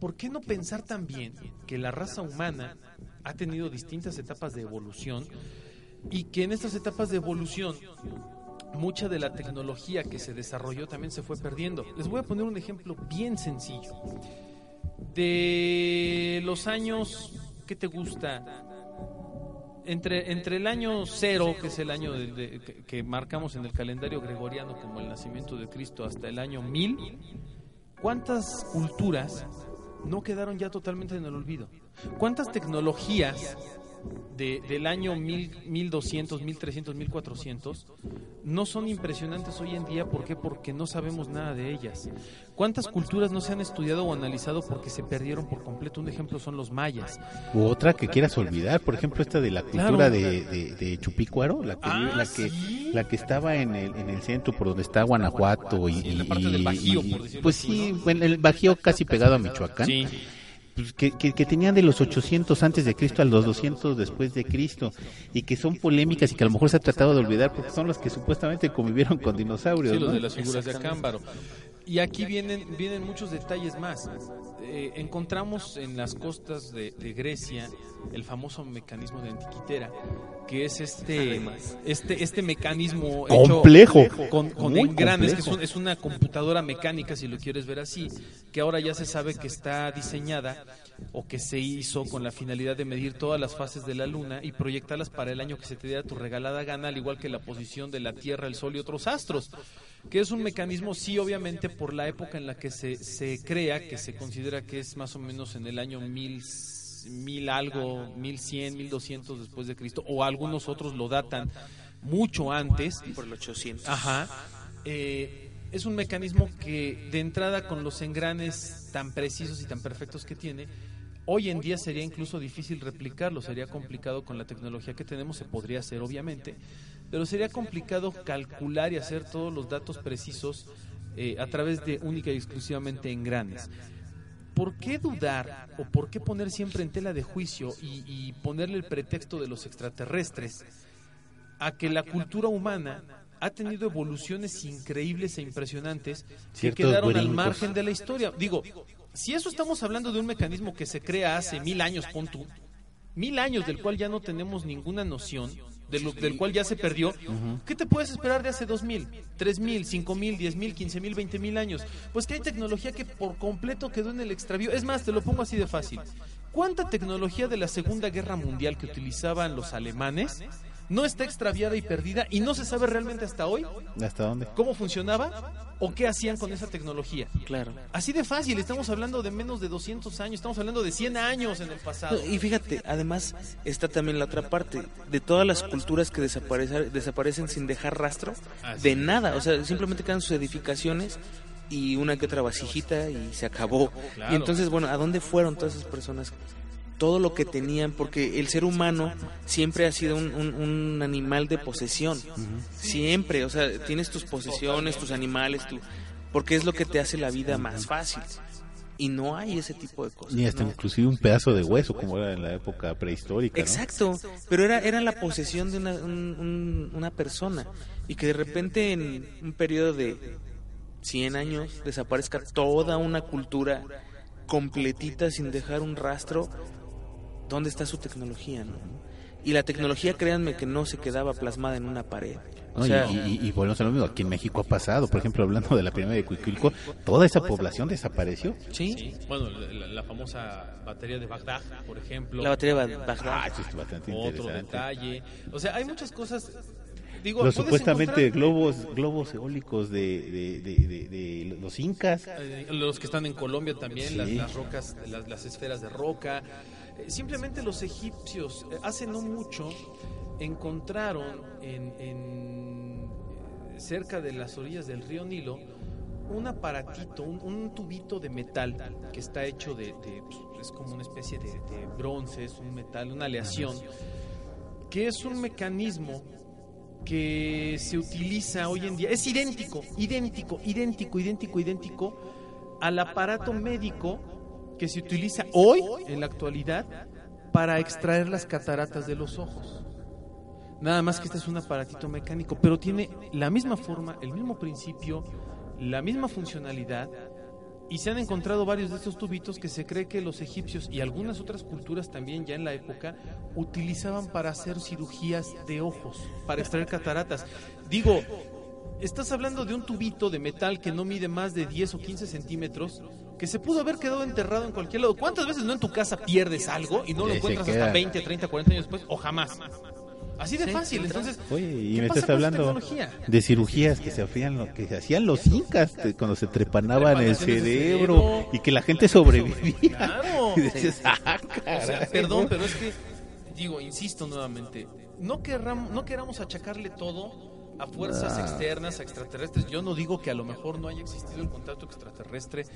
¿Por qué no pensar también que la raza humana ha tenido distintas etapas de evolución y que en estas etapas de evolución mucha de la tecnología que se desarrolló también se fue perdiendo? Les voy a poner un ejemplo bien sencillo. De los años, ¿qué te gusta? Entre, entre el año cero, que es el año de- que, que marcamos en el calendario gregoriano como el nacimiento de Cristo, hasta el año 1000, ¿cuántas culturas no quedaron ya totalmente en el olvido? ¿Cuántas tecnologías de- del año 1000, 1200, 1300, 1400 no son impresionantes hoy en día? ¿Por qué? Porque no sabemos nada de ellas. ¿Cuántas culturas no se han estudiado o analizado porque se perdieron por completo? Un ejemplo son los mayas. U otra que quieras olvidar, por ejemplo, esta de la cultura Claro. de, de, de Chupícuaro, la que, Ah, la que ¿sí? la que estaba en el, en el centro por donde está Guanajuato y, Sí, en la y- parte del Bajío, y- por decirlo pues sí, ¿no? bueno, el Bajío casi pegado a Michoacán. Sí. Pues, que, que, que tenían de los 800 antes de Cristo a los 200 después de Cristo y que son polémicas y que a lo mejor se ha tratado de olvidar porque son los que supuestamente convivieron con dinosaurios. Sí, los ¿no? de las figuras de Acámbaro. Y aquí vienen, vienen muchos detalles más. Eh, encontramos en las costas de, de Grecia el famoso mecanismo de antiquitera, que es este, este, este mecanismo hecho Complejo. con, con engranes, que es, un- es una computadora mecánica, si lo quieres ver así, que ahora ya se sabe que está diseñada o que se hizo con la finalidad de medir todas las fases de la luna y proyectarlas para el año que se te diera tu regalada gana, al igual que la posición de la Tierra, el Sol y otros astros que es un mecanismo, sí, obviamente, por la época en la que se, se crea, que se considera que es más o menos en el año mil, mil algo, mil cien, mil doscientos después de Cristo, o algunos otros lo datan mucho antes. por el 800. Ajá. Eh, es un mecanismo que de entrada con los engranes tan precisos y tan perfectos que tiene, hoy en día sería incluso difícil replicarlo, sería complicado con la tecnología que tenemos, se podría hacer obviamente, pero sería complicado calcular y hacer todos los datos precisos eh, a través de única y exclusivamente engranes. ¿Por qué dudar o por qué poner siempre en tela de juicio y, y ponerle el pretexto de los extraterrestres a que la cultura humana ha tenido evoluciones increíbles e impresionantes que quedaron al margen de la historia? Digo, si eso estamos hablando de un mecanismo que se crea hace mil años, pon tú, mil años del cual ya no tenemos ninguna noción, de lo- del cual ya se perdió, ¿qué te puedes esperar de hace dos mil, tres mil, cinco mil, diez mil, quince mil, veinte mil años? Pues que hay tecnología que por completo quedó en el extravío. Es más, te lo pongo así de fácil. ¿Cuánta tecnología de la Segunda Guerra Mundial que utilizaban los alemanes no está extraviada y perdida y no se sabe realmente hasta hoy ¿Hasta dónde? cómo funcionaba o qué hacían con esa tecnología? Claro. Así de fácil, estamos hablando de menos de 200 años, estamos hablando de 100 años en el pasado. No, y fíjate, además está también la otra parte de todas las culturas que desaparecen, desaparecen sin dejar rastro de nada, o sea, simplemente quedan sus edificaciones y una que otra vasijita y se acabó. Claro. Y entonces, bueno, ¿a dónde fueron todas esas personas? Todo lo que tenían, porque el ser humano siempre ha sido un, un- un animal de posesión. Siempre, o sea, tienes tus posesiones, tus animales, tu, porque es lo que te hace la vida más fácil. Y no hay ese tipo de cosas. Ni hasta ¿no? inclusive un pedazo de hueso, como era en la época prehistórica. ¿no? Exacto, pero era, era la posesión de una, un- un- una persona y que de repente en un periodo de 100 años desaparezca toda una cultura completita sin dejar un rastro, ¿dónde está su tecnología? No? Y la tecnología, créanme que no se quedaba plasmada en una pared. O No, sea, y, y, y volvemos a lo mismo, aquí en México ha pasado, por ejemplo, hablando de la primera de Cuicuilco, toda esa población desapareció. ¿sí? Sí, bueno, la, la famosa batería de Bagdad, por ejemplo. La batería de Bagdad. Ah, eso es bastante Otro interesante. detalle. O sea, hay muchas cosas. Digo, Los supuestamente encontrar, globos globos eólicos de, de, de, de- de los incas. eh, los que están en Colombia también, Sí. las, las rocas, las, las esferas de roca. Eh, simplemente los egipcios, eh, hace no mucho, encontraron en, en, eh, cerca de las orillas del río Nilo un aparatito, un, tubito de metal que está hecho de, de, pues, es como una especie de, de bronce, es un metal, una aleación, que es un mecanismo que se utiliza hoy en día, es idéntico, idéntico, idéntico, idéntico, idéntico al aparato médico que se utiliza hoy, en la actualidad, para extraer las cataratas de los ojos. Nada más que este es un aparatito mecánico, pero tiene la misma forma, el mismo principio, la misma funcionalidad. Y se han encontrado varios de estos tubitos que se cree que los egipcios y algunas otras culturas también ya en la época utilizaban para hacer cirugías de ojos, para extraer cataratas. Digo, estás hablando de un tubito de metal que no mide más de 10 o 15 centímetros, que se pudo haber quedado enterrado en cualquier lado. ¿Cuántas veces no en tu casa pierdes algo y no lo encuentras hasta 20, 30, 40 años después o jamás? Así de fácil. Entonces, Oye, y ¿qué me pasa estás hablando de cirugías que se hacían, lo- que se hacían los incas cuando se trepanaban el cerebro cerebro. y que la gente sobrevivía. Claro. Y decías, "Ah, O sea, caray". perdón, pero es que, digo, insisto nuevamente, no, querram- no queramos achacarle todo a fuerzas externas, a extraterrestres. Yo no digo que a lo mejor no haya existido el contacto extraterrestre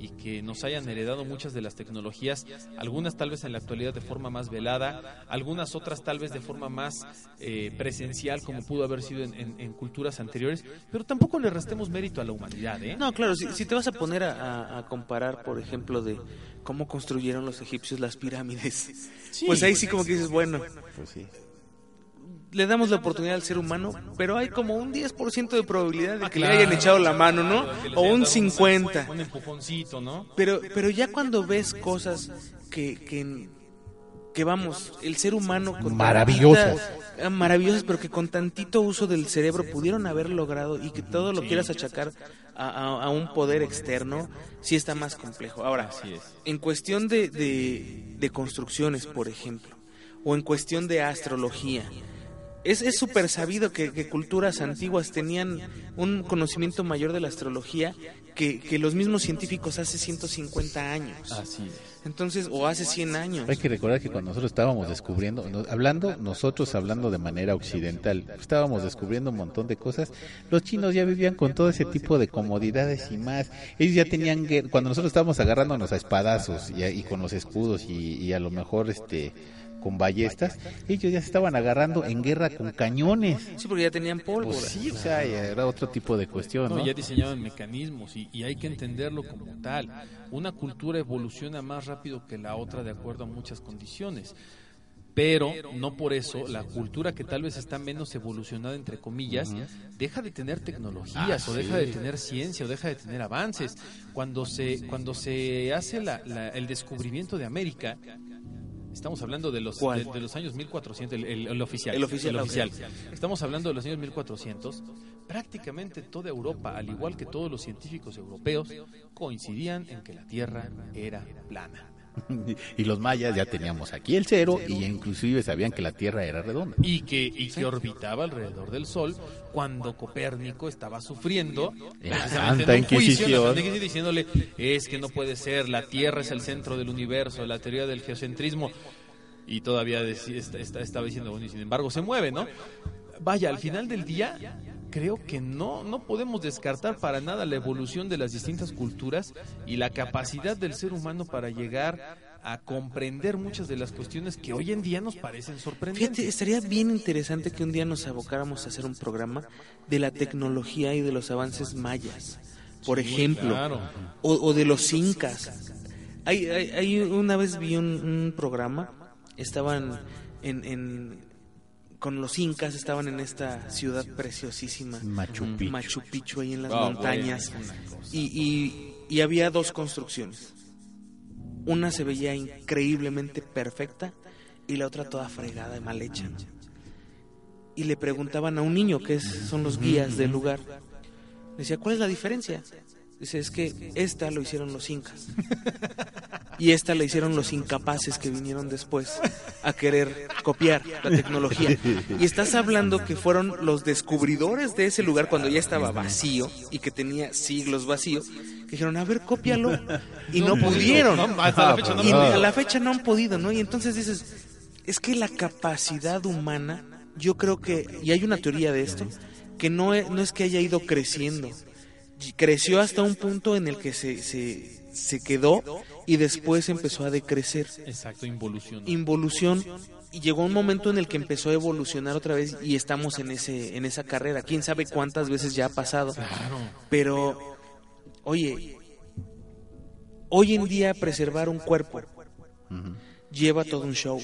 y que nos hayan heredado muchas de las tecnologías, algunas tal vez en la actualidad de forma más velada, algunas otras tal vez de forma más eh, presencial como pudo haber sido en, en- en culturas anteriores, pero tampoco le restemos mérito a la humanidad, ¿eh? No, claro, si, si te vas a poner a, a- comparar, por ejemplo, de cómo construyeron los egipcios las pirámides, pues ahí sí como que dices, bueno, Pues sí. Le damos la oportunidad al ser humano, pero hay como un 10% de probabilidad de Ah, que claro. le hayan echado la mano, ¿no? O un dado 50. Un empujoncito, ¿no? Pero, pero ya cuando ves cosas que, que, que vamos, el ser humano con Maravillosas. ah, maravillosas, pero que con tantito uso del cerebro pudieron haber logrado y que todo lo quieras achacar a, a- a un poder externo, sí está más complejo. Ahora, Así es. en cuestión de, de, de construcciones, por ejemplo, o en cuestión de astrología, es es súper sabido que, que culturas antiguas tenían un conocimiento mayor de la astrología que, que los mismos científicos hace 150 años. Así es. Entonces, o hace 100 años. Hay que recordar que cuando nosotros estábamos descubriendo, no- hablando, nosotros hablando de manera occidental, estábamos descubriendo un montón de cosas, los chinos ya vivían con todo ese tipo de comodidades y más. Ellos ya tenían, cuando nosotros estábamos agarrándonos a espadazos y, a- y con los escudos y, y a lo mejor este con ballestas, ellos ya se estaban agarrando en guerra con cañones. Sí, porque ya tenían pólvora. Pues sí, o sea, era otro tipo de cuestión, No, ¿no? ya diseñaban mecanismos y, y hay que entenderlo como tal. Una cultura evoluciona más rápido que la otra de acuerdo a muchas condiciones. Pero no por eso la cultura que tal vez está menos evolucionada, entre comillas, deja de tener tecnologías Ah, o sí. deja de tener ciencia o deja de tener avances. Cuando se, cuando se hace la- la- el descubrimiento de América, estamos hablando de los, de, de los años 1400, el, el- el oficial. El oficial, el ok. oficial. Estamos hablando de los años 1400. Prácticamente toda Europa, al igual que todos los científicos europeos, coincidían en que la Tierra era plana. y los mayas ya teníamos aquí el cero y inclusive sabían que la Tierra era redonda. Y que, y que orbitaba alrededor del Sol cuando Copérnico estaba sufriendo La Santa en juicio, Inquisición. la Santa Inquisición, diciéndole es que no puede ser, la Tierra es el centro del universo, la teoría del geocentrismo y todavía deci- está- está- estaba diciendo, bueno, y sin embargo se mueve, ¿no? Vaya, al final del día creo que no, no podemos descartar para nada la evolución de las distintas culturas y la capacidad del ser humano para llegar a comprender muchas de las cuestiones que hoy en día nos parecen sorprendentes. Fíjate, estaría bien interesante que un día nos abocáramos a hacer un programa de la tecnología y de los avances mayas, por ejemplo, claro. o, o de los incas. Hay, hay- hay- una vez vi un, un programa, estaban en, en- con los incas, estaban en esta ciudad preciosísima, Machu Picchu. Machu Picchu, ahí en las Ah, montañas, y, y- y había dos construcciones. Una se veía increíblemente perfecta y la otra toda fregada y mal hecha. ¿no? Y le preguntaban a un niño, que es- son los guías del lugar, decía, ¿cuál es la diferencia? Dice, es que esta lo hicieron los incas. Y esta la hicieron los incapaces que vinieron después a querer copiar la tecnología. Y estás hablando que fueron los descubridores de ese lugar cuando ya estaba vacío y que tenía siglos vacío, que dijeron, a ver, cópialo. Y no, pudieron. No, hasta la fecha no y a la fecha no han podido, ¿no? Y entonces dices, es que la capacidad humana, yo creo que, y hay una teoría de esto, que no es, no es que haya ido creciendo, creció hasta un punto en el que se, se, se quedó y después empezó a decrecer. Exacto, involución. Involución y llegó un momento en el que empezó a evolucionar otra vez y estamos en ese en esa carrera. Quién sabe cuántas veces ya ha pasado. Pero oye, hoy en día preservar un cuerpo lleva todo un show.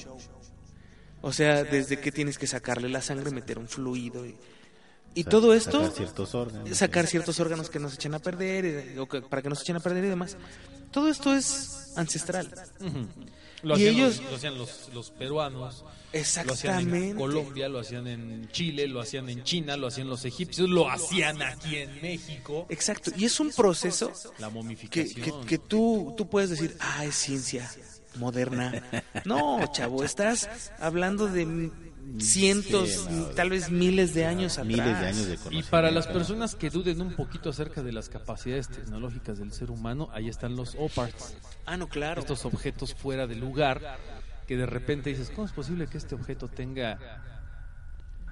O sea, desde que tienes que sacarle la sangre, meter un fluido y, y todo esto sacar ciertos órganos. sacar ciertos órganos que nos echan a perder o que- para que nos echen a perder y demás. Todo esto es ancestral. Lo Y hacían, ellos- los, lo hacían los, los peruanos, lo hacían Exactamente. en Colombia, lo hacían en Chile, lo hacían en China, lo hacían los egipcios, lo hacían aquí en México. Exacto. Y es un proceso La que, momificación. que, que tú, tú puedes decir, ah, es ciencia moderna. No, chavo, estás hablando de cientos, Sí, no, tal vez miles de años atrás. Miles de años de Y para las personas que duden un poquito acerca de las capacidades tecnológicas del ser humano, ahí están los OPARTs, Ah, no, claro. estos objetos fuera de lugar, que de repente dices, ¿cómo es posible que este objeto tenga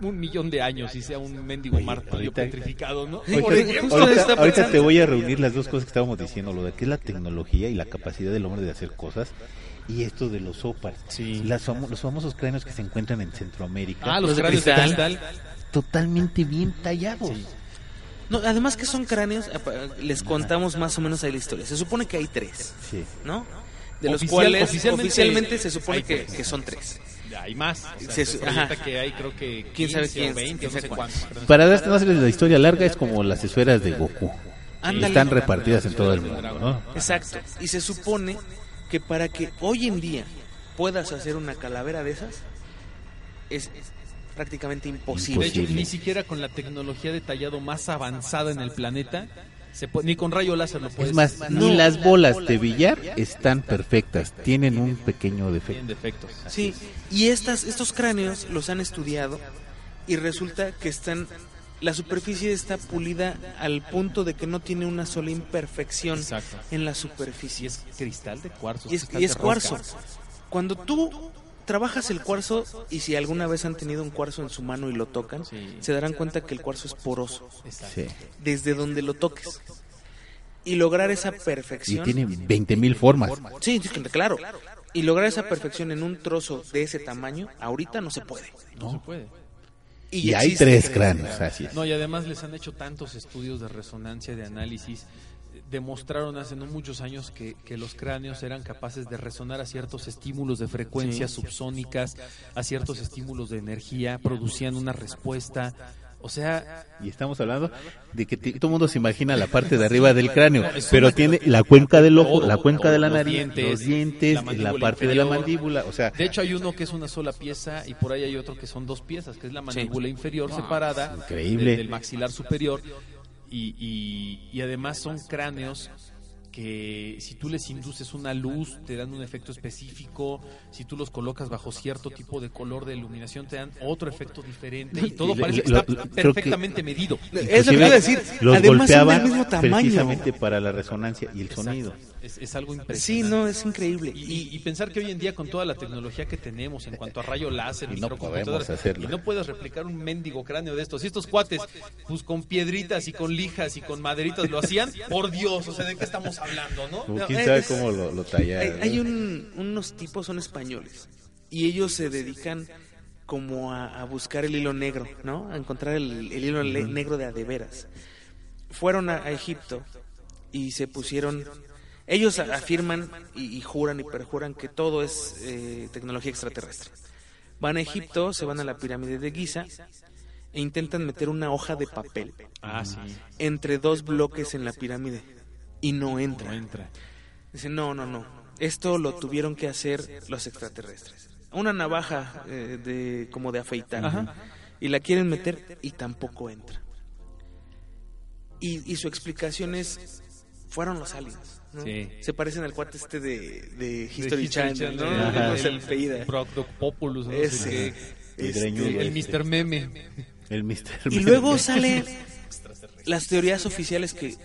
un millón de años y sea un mendigo Oye, martillo ahorita- petrificado, ¿no? Ahorita, ahorita- te voy a reunir las dos cosas que estábamos diciendo, lo de que es la tecnología y la capacidad del hombre de hacer cosas y esto de los OPAR, Sí. Las famo- los famosos cráneos que se encuentran en Centroamérica, Ah, los, Los de cráneos de cristal. cristal. totalmente bien tallados. No, además que son cráneos, les contamos más o menos ahí la historia. Se supone que hay tres, Sí. ¿no? De los Oficial- cuales oficialmente- oficialmente, se supone que, que son tres. Hay más. O sea, Se- se que hay creo que 15 ¿Quién sabe quién- o 20, quién no sé sabe cuántos. pero no Para dar no hacerles la historia larga es como las esferas de Goku. Ándale. Están repartidas en todo el mundo, ¿no? Exacto. Y se supone que para que hoy en día puedas hacer una calavera de esas, es prácticamente De imposible. hecho, Posible. ni siquiera con la tecnología de tallado más avanzada en el planeta, se puede- ni con rayo láser lo puedes. Es más, No. ni las bolas de billar están perfectas, tienen un pequeño Tienen defecto. defectos. Sí, y estas, estos cráneos los han estudiado y resulta que están... La superficie está pulida al punto de que no tiene una sola imperfección Exacto. en la Y superficie. es cristal de cuarzo. Y es, y cuarzo. Cuando tú trabajas el cuarzo y si alguna vez han tenido un cuarzo en su mano y lo tocan, Sí. se darán cuenta que el cuarzo es poroso. Sí. desde donde lo toques. Y lograr esa Y perfección. tiene 20 mil formas. Sí, sí, claro. Y lograr esa perfección en un trozo de ese tamaño, ahorita no se puede. No, se puede. Y, hay tres cráneos, así es. No, y además les han hecho tantos estudios de resonancia, de análisis. Demostraron hace no muchos años que, que los cráneos eran capaces de resonar a ciertos estímulos de frecuencias subsónicas, a ciertos estímulos de energía, producían una respuesta. O sea, Y estamos hablando de que ti- todo el mundo se imagina la parte de arriba del cráneo, pero tiene la cuenca del ojo, la cuenca de la los nariz, dientes, los dientes, la parte de la mandíbula, o sea, de hecho hay uno que es una sola pieza y por ahí hay otro que son dos piezas, que es la mandíbula inferior separada increíble. del maxilar superior y, y- y además son cráneos que si tú les induces una luz te dan un efecto específico, si tú los colocas bajo cierto tipo de color de iluminación te dan otro efecto diferente y todo Y parece que lo- está lo- creo que- perfectamente medido. Es lo que iba a decir. los Además son del mismo tamaño. precisamente para la resonancia y el sonido. Es, es algo Sí, impresionante. no, es increíble. Y, y- y pensar que hoy en día con toda la tecnología que tenemos en cuanto a rayo láser, Y no podemos hacerlo. y no puedes replicar un mendigo cráneo de estos. Y estos cuates, pues con piedritas y con lijas y con maderitas lo hacían, por Dios, o sea, ¿de qué estamos hablando, no? Como quién es- sabe cómo lo, lo tallaron. Hay, hay un- unos tipos, son españoles, y ellos se dedican como a, a buscar el hilo negro, ¿no? A encontrar el, el hilo le- negro de a de veras. Fueron a, a Egipto y se pusieron... Ellos afirman y, y juran y perjuran que todo es eh, tecnología extraterrestre. Van a Egipto, se van a la pirámide de Giza e intentan meter una hoja de papel Ah, sí, entre dos bloques en la pirámide y no entra. no entra. Dicen, no, no, no. Esto lo tuvieron que hacer los extraterrestres. Una navaja eh, de como de afeitar. Ajá. Y la quieren meter y tampoco entra. Y, y su explicación es, fueron los aliens. ¿No? Sí. Se parecen al cuate este de, de History, De Channel, ¿no? No el- no Ese. Este, El este. Mr. Meme. El Mr. Y luego sale las teorías oficiales que,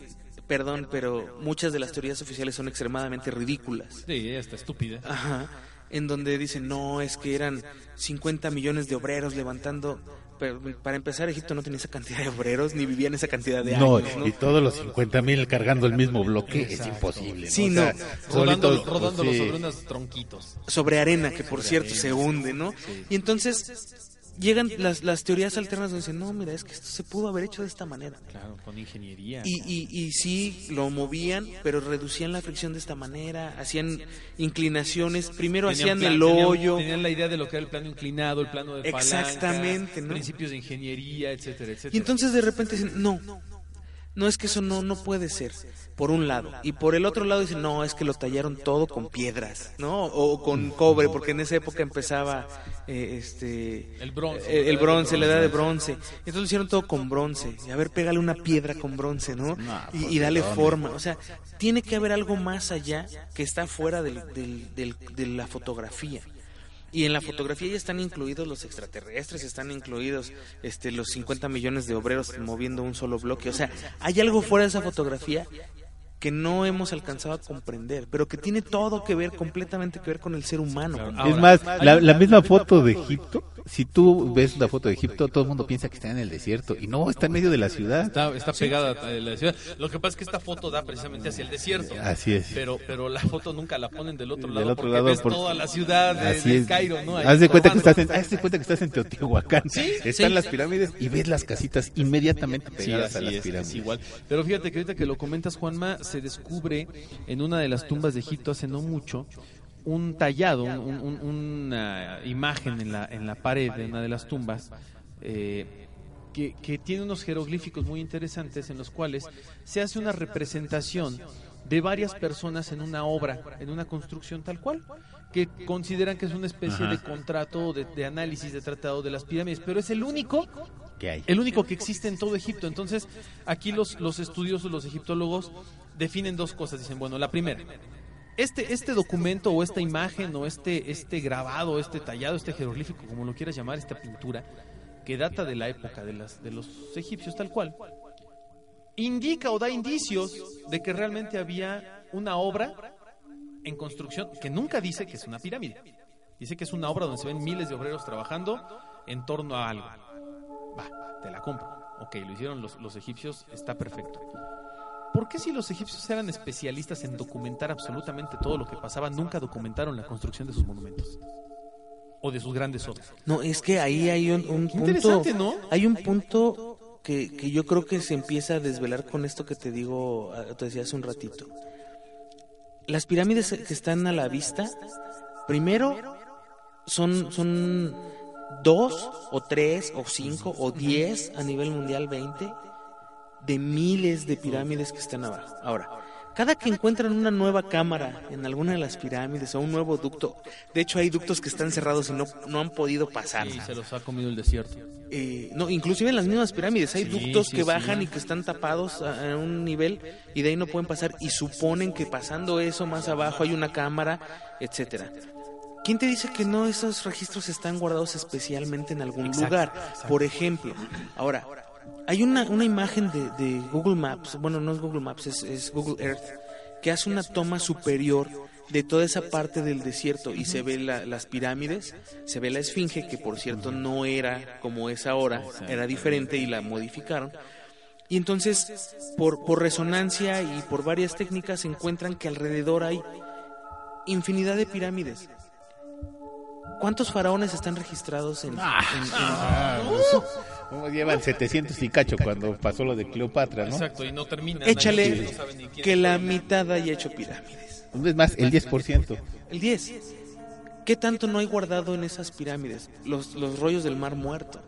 perdón, pero muchas de las teorías oficiales son extremadamente ridículas. Sí, ella está estúpida. Ajá. En donde dicen, no, es que eran 50 millones de obreros levantando. Pero para empezar, Egipto no tenía esa cantidad de obreros ni vivían esa cantidad de No, años. ¿no? y todos los 50 mil cargando el mismo bloque es imposible. ¿no? Sí, O sea, no. Rodándolo, solitos, rodándolo sí. sobre unos tronquitos. Sobre arena, que por cierto se hunde, ¿no? Y entonces llegan las, las teorías alternas donde dicen, no, mira, es que esto se pudo haber hecho de esta manera. Claro, con ingeniería. Y, y, y sí, lo movían, pero reducían la fricción de esta manera, hacían inclinaciones, primero Tenían hacían plan- el tenían- hoyo. Tenían la idea de lo que era el plano inclinado, el plano de palanca, Exactamente, ¿no? principios de ingeniería, etcétera, etcétera. Y entonces de repente dicen, no, no es que eso no, no puede ser, por un lado. Y por el otro lado dicen, no, es que lo tallaron todo con piedras, ¿no? O con cobre, porque en esa época empezaba eh, este El bronce, eh, la el edad de bronce, la edad de bronce. Entonces lo hicieron todo con bronce. Y a ver, pégale una piedra con bronce, ¿no? Y, pues, y dale forma. O sea, tiene que haber algo más allá que está fuera del, del- del- de la fotografía. Y en la fotografía ya están incluidos los extraterrestres, están incluidos este, los 50 millones de obreros moviendo un solo bloque. O sea, hay algo fuera de esa fotografía que no hemos alcanzado a comprender, pero que tiene todo que ver, completamente que ver con el ser humano. Claro. es más, la misma foto de Egipto, si tú ves la foto de Egipto, todo el mundo piensa que está en el desierto. Y no, está en medio de la ciudad. Está, está pegada a la ciudad. Lo que pasa es que esta foto da precisamente hacia el desierto. Así es. Pero, pero la foto nunca la ponen del otro Del lado otro porque lado, ves por- toda la ciudad de, Así de. Cairo, ¿no? Ahí Haz de cuenta que estás en, haz de cuenta que estás en Teotihuacán. Sí, Están sí. las pirámides y ves las casitas inmediatamente Sí, pegadas a las es, pirámides. es igual. Pero fíjate que ahorita que lo comentas, Juanma, se descubre en una de las tumbas de Egipto hace no mucho un tallado, un- un- una imagen en la, en la pared de una de las tumbas eh, que, que tiene unos jeroglíficos muy interesantes en los cuales se hace una representación de varias personas en una obra, en una construcción tal cual, que consideran que es una especie Ajá. de contrato, de, de análisis, de tratado de las pirámides, pero es el único ¿Qué hay? el único que existe en todo Egipto. Entonces, aquí los, los estudiosos, los egiptólogos, definen dos cosas. Dicen, bueno, la primera, este, este documento o esta imagen o este, este grabado, este tallado, este jeroglífico, como lo quieras llamar, esta pintura, que data de la época de, las, de los egipcios tal cual, indica o da indicios de que realmente había una obra en construcción que nunca dice que es una pirámide. Dice que es una obra donde se ven miles de obreros trabajando en torno a algo. Va, te la compro. Ok, lo hicieron los, los egipcios, está perfecto. ¿Por qué si los egipcios eran especialistas en documentar absolutamente todo lo que pasaba, nunca documentaron la construcción de sus monumentos? O de sus grandes obras. No, es que ahí hay un, un punto. interesante, ¿no? Hay un punto que, que yo creo que se empieza a desvelar con esto que te digo, te decía hace un ratito. Las pirámides que están a la vista, primero son, son dos o tres o cinco o diez a nivel mundial, 20 de miles de pirámides que están abajo. Ahora, cada que encuentran una nueva cámara en alguna de las pirámides o un nuevo ducto, de hecho hay ductos que están cerrados y no, no han podido pasar. Y se los ha comido el desierto. Eh, no, inclusive en las mismas pirámides hay Sí, ductos sí, que sí. bajan y que están tapados a, a un nivel y de ahí no pueden pasar y suponen que pasando eso más abajo hay una cámara, etcétera. ¿Quién te dice que no esos registros están guardados especialmente en algún Exacto, lugar? Por ejemplo, ahora, hay una, una imagen de, de Google Maps, bueno, no es Google Maps, es, es Google Earth, que hace una toma superior de toda esa parte del desierto y se ve la- las pirámides, se ve la esfinge, que por cierto no era como es ahora, era diferente y la modificaron. Y entonces, por, por resonancia y por varias técnicas, se encuentran que alrededor hay infinidad de pirámides. ¿Cuántos faraones están registrados en, en- en- Ah, ¿Cómo llevan 700 y cacho cuando pasó lo de Cleopatra, ¿no? Exacto, y no termina. Échale nadie- no sabe ni quién que la mitad haya hecho pirámides. Es más, el 10%. El 10. ¿Qué tanto no hay guardado en esas pirámides? Los, los rollos del mar muerto.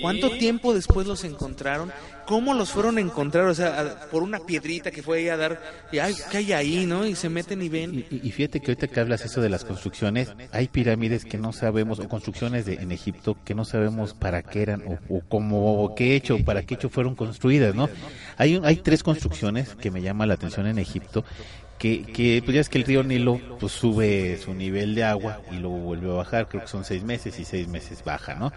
¿Cuánto tiempo después los encontraron? ¿Cómo los fueron a encontrar? O sea, a- por una piedrita que fue ahí a dar, y ay, ¿qué hay ahí, no? Y se meten y ven. Y, y- y fíjate que ahorita que hablas eso de las construcciones, hay pirámides que no sabemos, o construcciones de, en Egipto que no sabemos para qué eran, o, o cómo, o qué hecho, para qué hecho fueron construidas, ¿no? Hay, un- hay tres construcciones que me llama la atención en Egipto, que, que pues ya es que el río Nilo pues sube su nivel de agua y luego vuelve a bajar, creo que son seis meses y seis meses baja, ¿no?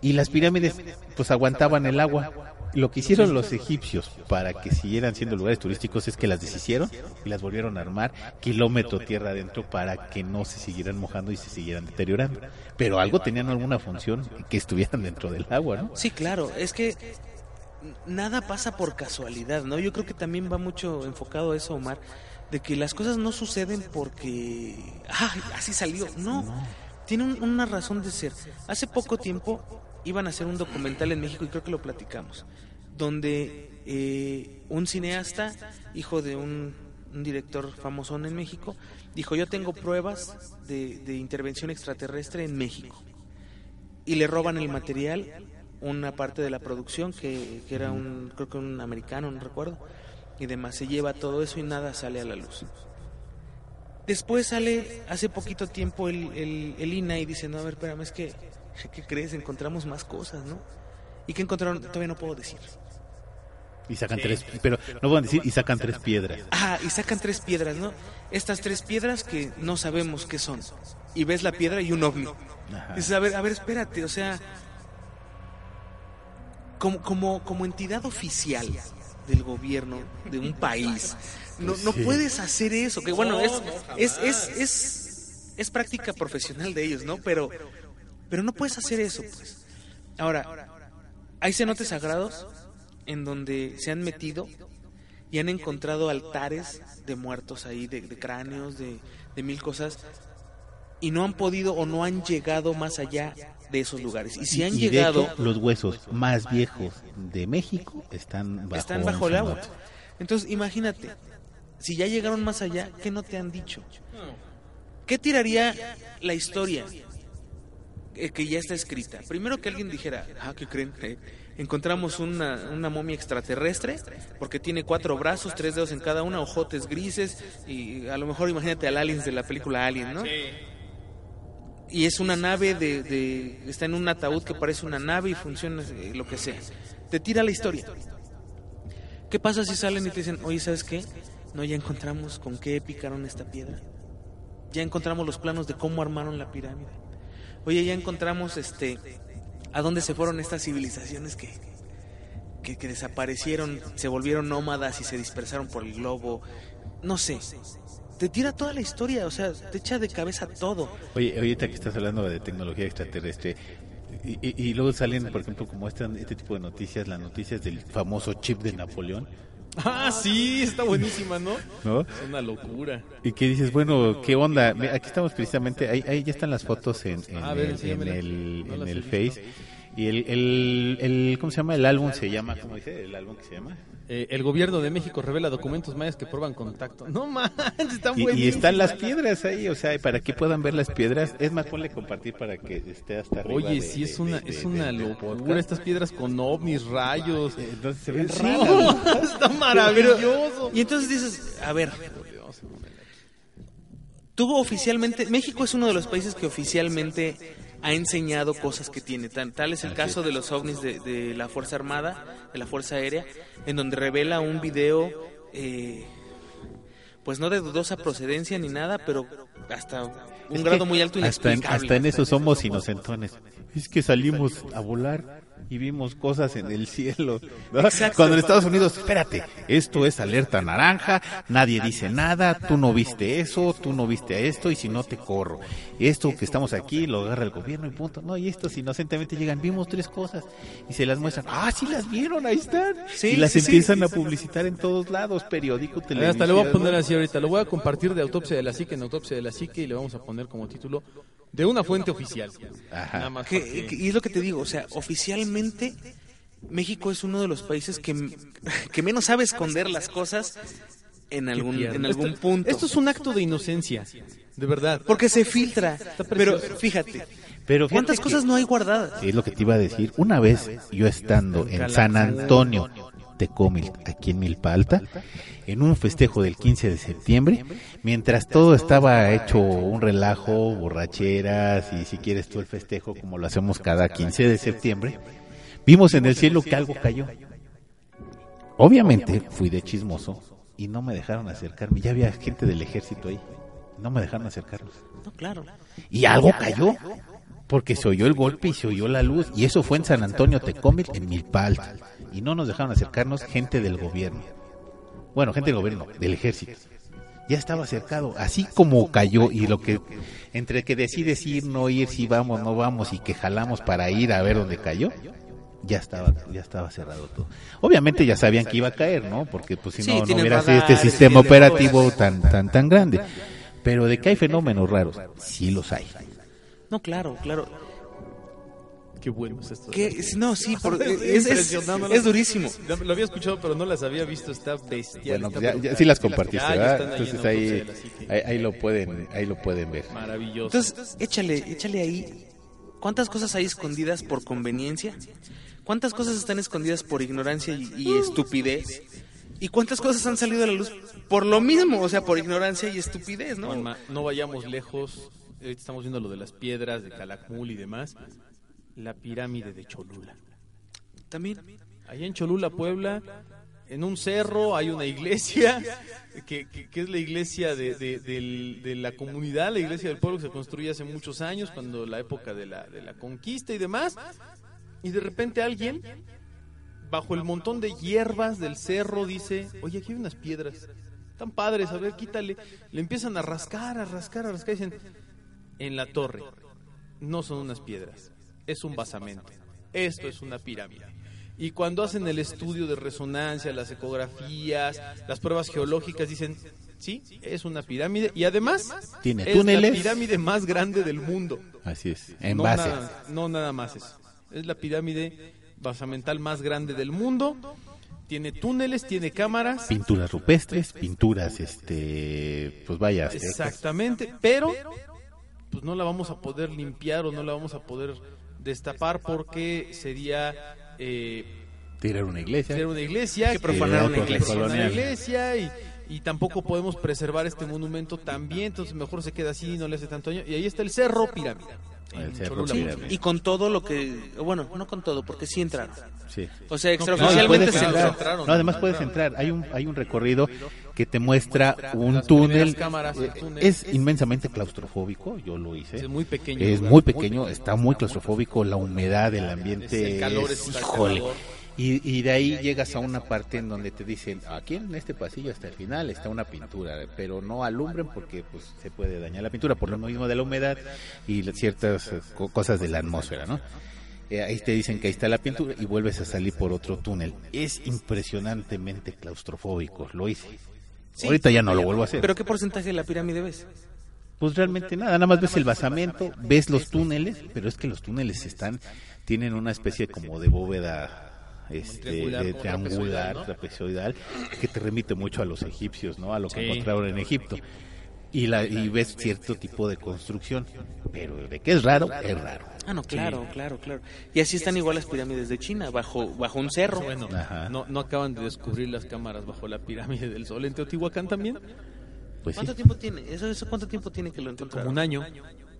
Y las pirámides pues aguantaban el agua. Lo que hicieron los egipcios para que siguieran siendo lugares turísticos es que las deshicieron y las volvieron a armar kilómetro tierra adentro para que no se siguieran mojando y se siguieran deteriorando. Pero algo tenían alguna función que estuvieran dentro del agua, ¿no? Sí, claro, es que nada pasa por casualidad, ¿no? Yo creo que también va mucho enfocado a eso, Omar, de que las cosas no suceden porque, ah, así salió, no, tiene un- una razón de ser. Hace poco tiempo iban a hacer un documental en México y creo que lo platicamos, donde eh, un cineasta, hijo de un, director famosón en México, dijo, yo tengo pruebas de, intervención extraterrestre en México y le roban el material, una parte de la producción que, que era un, creo que un americano, no recuerdo, y demás, se lleva todo eso y nada sale a la luz. Después sale hace poquito tiempo el INA y dice, no, a ver, espérame, es que, ¿qué crees? Encontramos más cosas, ¿no? ¿Y qué encontraron? Todavía no puedo decir. Y sacan tres, pero no a decir, y sacan tres piedras. Ah, y sacan tres piedras, ¿no? Estas tres piedras que no sabemos qué son. Y ves la piedra y un ovni. Ajá. Dices, a ver, a ver, espérate, o sea, como, como, como entidad oficial del gobierno de un país, no, no puedes hacer eso, que bueno, No, es, es, es, es, es práctica profesional de ellos, ¿no? Pero, pero no puedes hacer eso, pues. Ahora, hay cenotes sagrados en donde se han metido y han encontrado altares de muertos ahí, de, de cráneos, de, de mil cosas, y no han podido o no han llegado más allá de esos lugares. Y si han Y llegado, hecho, los huesos más viejos de México están bajo, están bajo el agua. Entonces, imagínate, si ya llegaron más allá, ¿qué no te han dicho? ¿Qué tiraría la historia que ya está escrita? Primero que alguien dijera, ah, ¿qué creen? Eh, encontramos una, una momia extraterrestre porque tiene cuatro brazos, tres dedos en cada una, ojotes grises y a lo mejor imagínate al aliens de la película Alien, ¿no? Y es una nave de, de- está en un ataúd que parece una nave y funciona eh, lo que sea. Te tira la historia. ¿Qué pasa si salen y te dicen, oye, ¿sabes qué? No, ya encontramos con qué picaron esta piedra. Ya encontramos los planos de cómo armaron la pirámide. Oye, ya encontramos este a dónde se fueron estas civilizaciones que, que, desaparecieron, se volvieron nómadas y se dispersaron por el globo. No sé. Te tira toda la historia, o sea, te echa de cabeza todo. Oye, ahorita que estás hablando de tecnología extraterrestre, y, y- y luego salen, por ejemplo, como este, este tipo de noticias, las noticias del famoso chip de Napoleón, Ah, sí, está buenísima, ¿no? ¿no? Es una locura. Y que dices, bueno, ¿qué onda? Aquí estamos precisamente, ahí, ahí ya están las fotos en, en el, en el. Face. Y el, el, el, ¿cómo se llama? El álbum se llama, ¿cómo dice? El álbum que se llama. Eh, el gobierno de México revela documentos mayas que prueban contacto. No manches, están Y, y están las piedras ahí, o sea, para que puedan ver las piedras. Es más, ponle compartir para que esté hasta arriba. Oye, de- sí, es de- una, de- es una locura. Estas piedras con ovnis, rayos. Entonces se ven No, raras. está maravilloso. Y entonces dices, a ver, tú oficialmente, México es uno de los países que oficialmente ha enseñado cosas que tiene. Tan, tal es el caso de los ovnis de, de la Fuerza Armada, de la Fuerza Aérea, en donde revela un video, eh, pues no de dudosa procedencia ni nada, pero hasta un Es grado muy alto hasta en, hasta en eso somos inocentones. Es que salimos a volar y vimos cosas en el cielo. Cuando en Estados Unidos, espérate, esto es alerta naranja, nadie dice nada, tú no viste eso, tú no viste esto y si no te corro. Esto que estamos aquí lo agarra el gobierno y punto. No, y estos inocentemente llegan, vimos tres cosas y se las muestran. Ah, sí las vieron, ahí están. Sí, y las sí, sí. empiezan a publicitar en todos lados, periódico, televisión. Hasta le voy a poner así ahorita, lo voy a compartir de autopsia de la psique en autopsia de la psique y le vamos a poner como título de una fuente oficial. Ajá. Nada más Que- y es lo que te digo, o sea, oficialmente México es uno de los países que, que menos sabe esconder las cosas en algún, en algún punto. Esto es un acto de inocencia, de verdad. Porque se filtra. Pero fíjate, Pero ¿cuántas cosas no hay guardadas? Es lo que te iba a decir. Una vez yo estando en San Antonio Tecomil, aquí en Milpa Alta, en un festejo del 15 de septiembre, mientras todo estaba hecho un relajo, borracheras y si quieres tú el festejo como lo hacemos cada 15 de septiembre, vimos en el cielo que algo cayó. Obviamente fui de chismoso y no me dejaron acercarme. Ya había gente del ejército ahí. No me dejaron acercarnos. No, claro. Y algo cayó, porque se oyó el golpe y se oyó la luz, y eso fue en San Antonio Tecomil, en Milpa Alta. Y no nos dejaron acercarnos gente del gobierno. Bueno, gente del gobierno, del ejército. Ya estaba cercado, así como cayó, y lo que, entre que decides ir, no ir, si vamos, no vamos, y que jalamos para ir a ver dónde cayó, ya estaba, ya estaba cerrado todo. Obviamente ya sabían que iba a caer, ¿no? Porque pues si Sí, no, no hubiera sido este sistema operativo tan, tan, tan grande. Pero de que hay fenómenos raros, sí los hay. No, claro, claro. Qué bueno es esto. Que, no, sí, por- Es es, es, durísimo. Lo había escuchado, pero no las había visto. Está bestial. Bueno, pues ya, ya sí las compartiste, ya ¿verdad? Entonces ahí, ahí, ahí lo pueden, ahí lo pueden ver. Maravilloso. Entonces, échale, échale ahí. ¿Cuántas cosas hay escondidas por conveniencia? ¿Cuántas cosas están escondidas por ignorancia y, y estupidez? ¿Y cuántas cosas han salido a la luz por lo mismo? O sea, por ignorancia y estupidez, ¿no? Juanma, no vayamos lejos. Estamos viendo lo de las piedras de Calakmul y demás. La pirámide de Cholula. También. Allá en Cholula, Puebla, en un cerro hay una iglesia, que, que- que es la iglesia de, de- del- de la comunidad, la iglesia del pueblo que se construye hace muchos años, cuando la época de la, de la conquista y demás. Y de repente alguien, bajo el montón de hierbas del cerro, dice, oye, aquí hay unas piedras. Tan padres, a ver, quítale. Le empiezan a rascar, a rascar, a rascar. Y dicen, en la torre, no son unas piedras, es un basamento. Esto es una pirámide. Y cuando hacen el estudio de resonancia, las ecografías, las pruebas geológicas, dicen, sí, es una pirámide. Y además, Tiene es túneles. la pirámide más grande del mundo. Así es, en no base. Nada, no nada más eso. Es la pirámide basamental más grande del mundo. Tiene túneles, tiene cámaras. Pinturas rupestres, pinturas, este, pues vaya, aztecas. Exactamente, pero pues no la vamos a poder limpiar o no la vamos a poder destapar porque sería eh, tirar una iglesia. tirar una iglesia, que profanar una iglesia. una y, y tampoco podemos preservar este monumento también, entonces mejor se queda así, no le hace tanto daño. Y ahí está el Cerro Pirámide. En Cholula. Y con todo lo que... Bueno, no con todo, porque sí entraron. Sí. O sea, No, extraoficialmente puedes se entrar. entraron. No, además puedes entrar. Hay un, hay un recorrido que te muestra un túnel. cámaras, Eh, túnel. Es inmensamente claustrofóbico, yo lo hice. Es muy pequeño. Es muy pequeño, está muy claustrofóbico, la humedad, el ambiente. El calor es- híjole. Y, y de ahí llegas a una parte en donde te dicen, aquí en este pasillo hasta el final está una pintura, pero no alumbren porque pues se puede dañar la pintura por lo mismo de la humedad y ciertas eh, co- cosas de la atmósfera, ¿no? eh, ahí te dicen que ahí está la pintura y vuelves a salir por otro túnel. Es impresionantemente claustrofóbico, lo hice. Sí. Ahorita ya no lo vuelvo a hacer. ¿Pero qué porcentaje de la pirámide ves? Pues realmente nada, nada más ves el basamento, ves los túneles, pero es que los túneles están, tienen una especie como de bóveda este, triangular, de como triangular, trapezoidal, ¿no? trapezoidal, que te remite mucho a los egipcios, ¿no? A lo que Sí. encontraron en Egipto. Y, la, y ves cierto tipo de construcción, pero de que es raro, es raro. Ah, no, claro, claro, claro. Y así están igual las pirámides de China, bajo, bajo un cerro. Bueno, no, no acaban de descubrir las cámaras bajo la pirámide del Sol en Teotihuacán también. Pues sí, ¿Cuánto tiempo tiene? ¿Eso, eso cuánto tiempo tiene que lo Como encontraron? un año.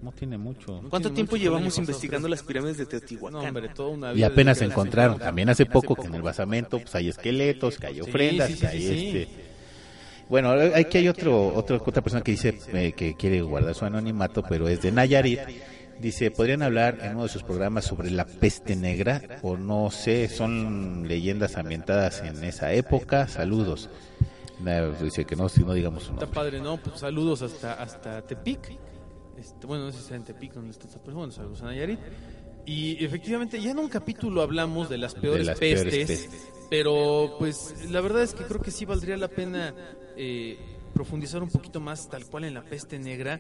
No tiene mucho. ¿Cuánto tiene tiempo mucho, llevamos investigando las pirámides de No, Teotihuacán? hombre, toda una Y apenas se encontraron, también hace poco que en el basamento pues hay esqueletos, que hay ofrendas, sí, sí, que hay sí, sí. este... Bueno, aquí hay otro, otro, otra persona que dice eh, que quiere guardar su anonimato, pero es de Nayarit. Dice, ¿podrían hablar en uno de sus programas sobre la peste negra? O no sé, son leyendas ambientadas en esa época. Saludos. Dice que no, si no digamos su Está padre, ¿no? Pues saludos hasta, hasta Tepic. Este, bueno, no sé si sea en Tepic donde está esta persona, bueno, saludos a Nayarit. Y efectivamente, ya en un capítulo hablamos de las peores, las peores pestes, pestes. pero pues la verdad es que creo que sí valdría la pena eh, profundizar un poquito más tal cual en la peste negra,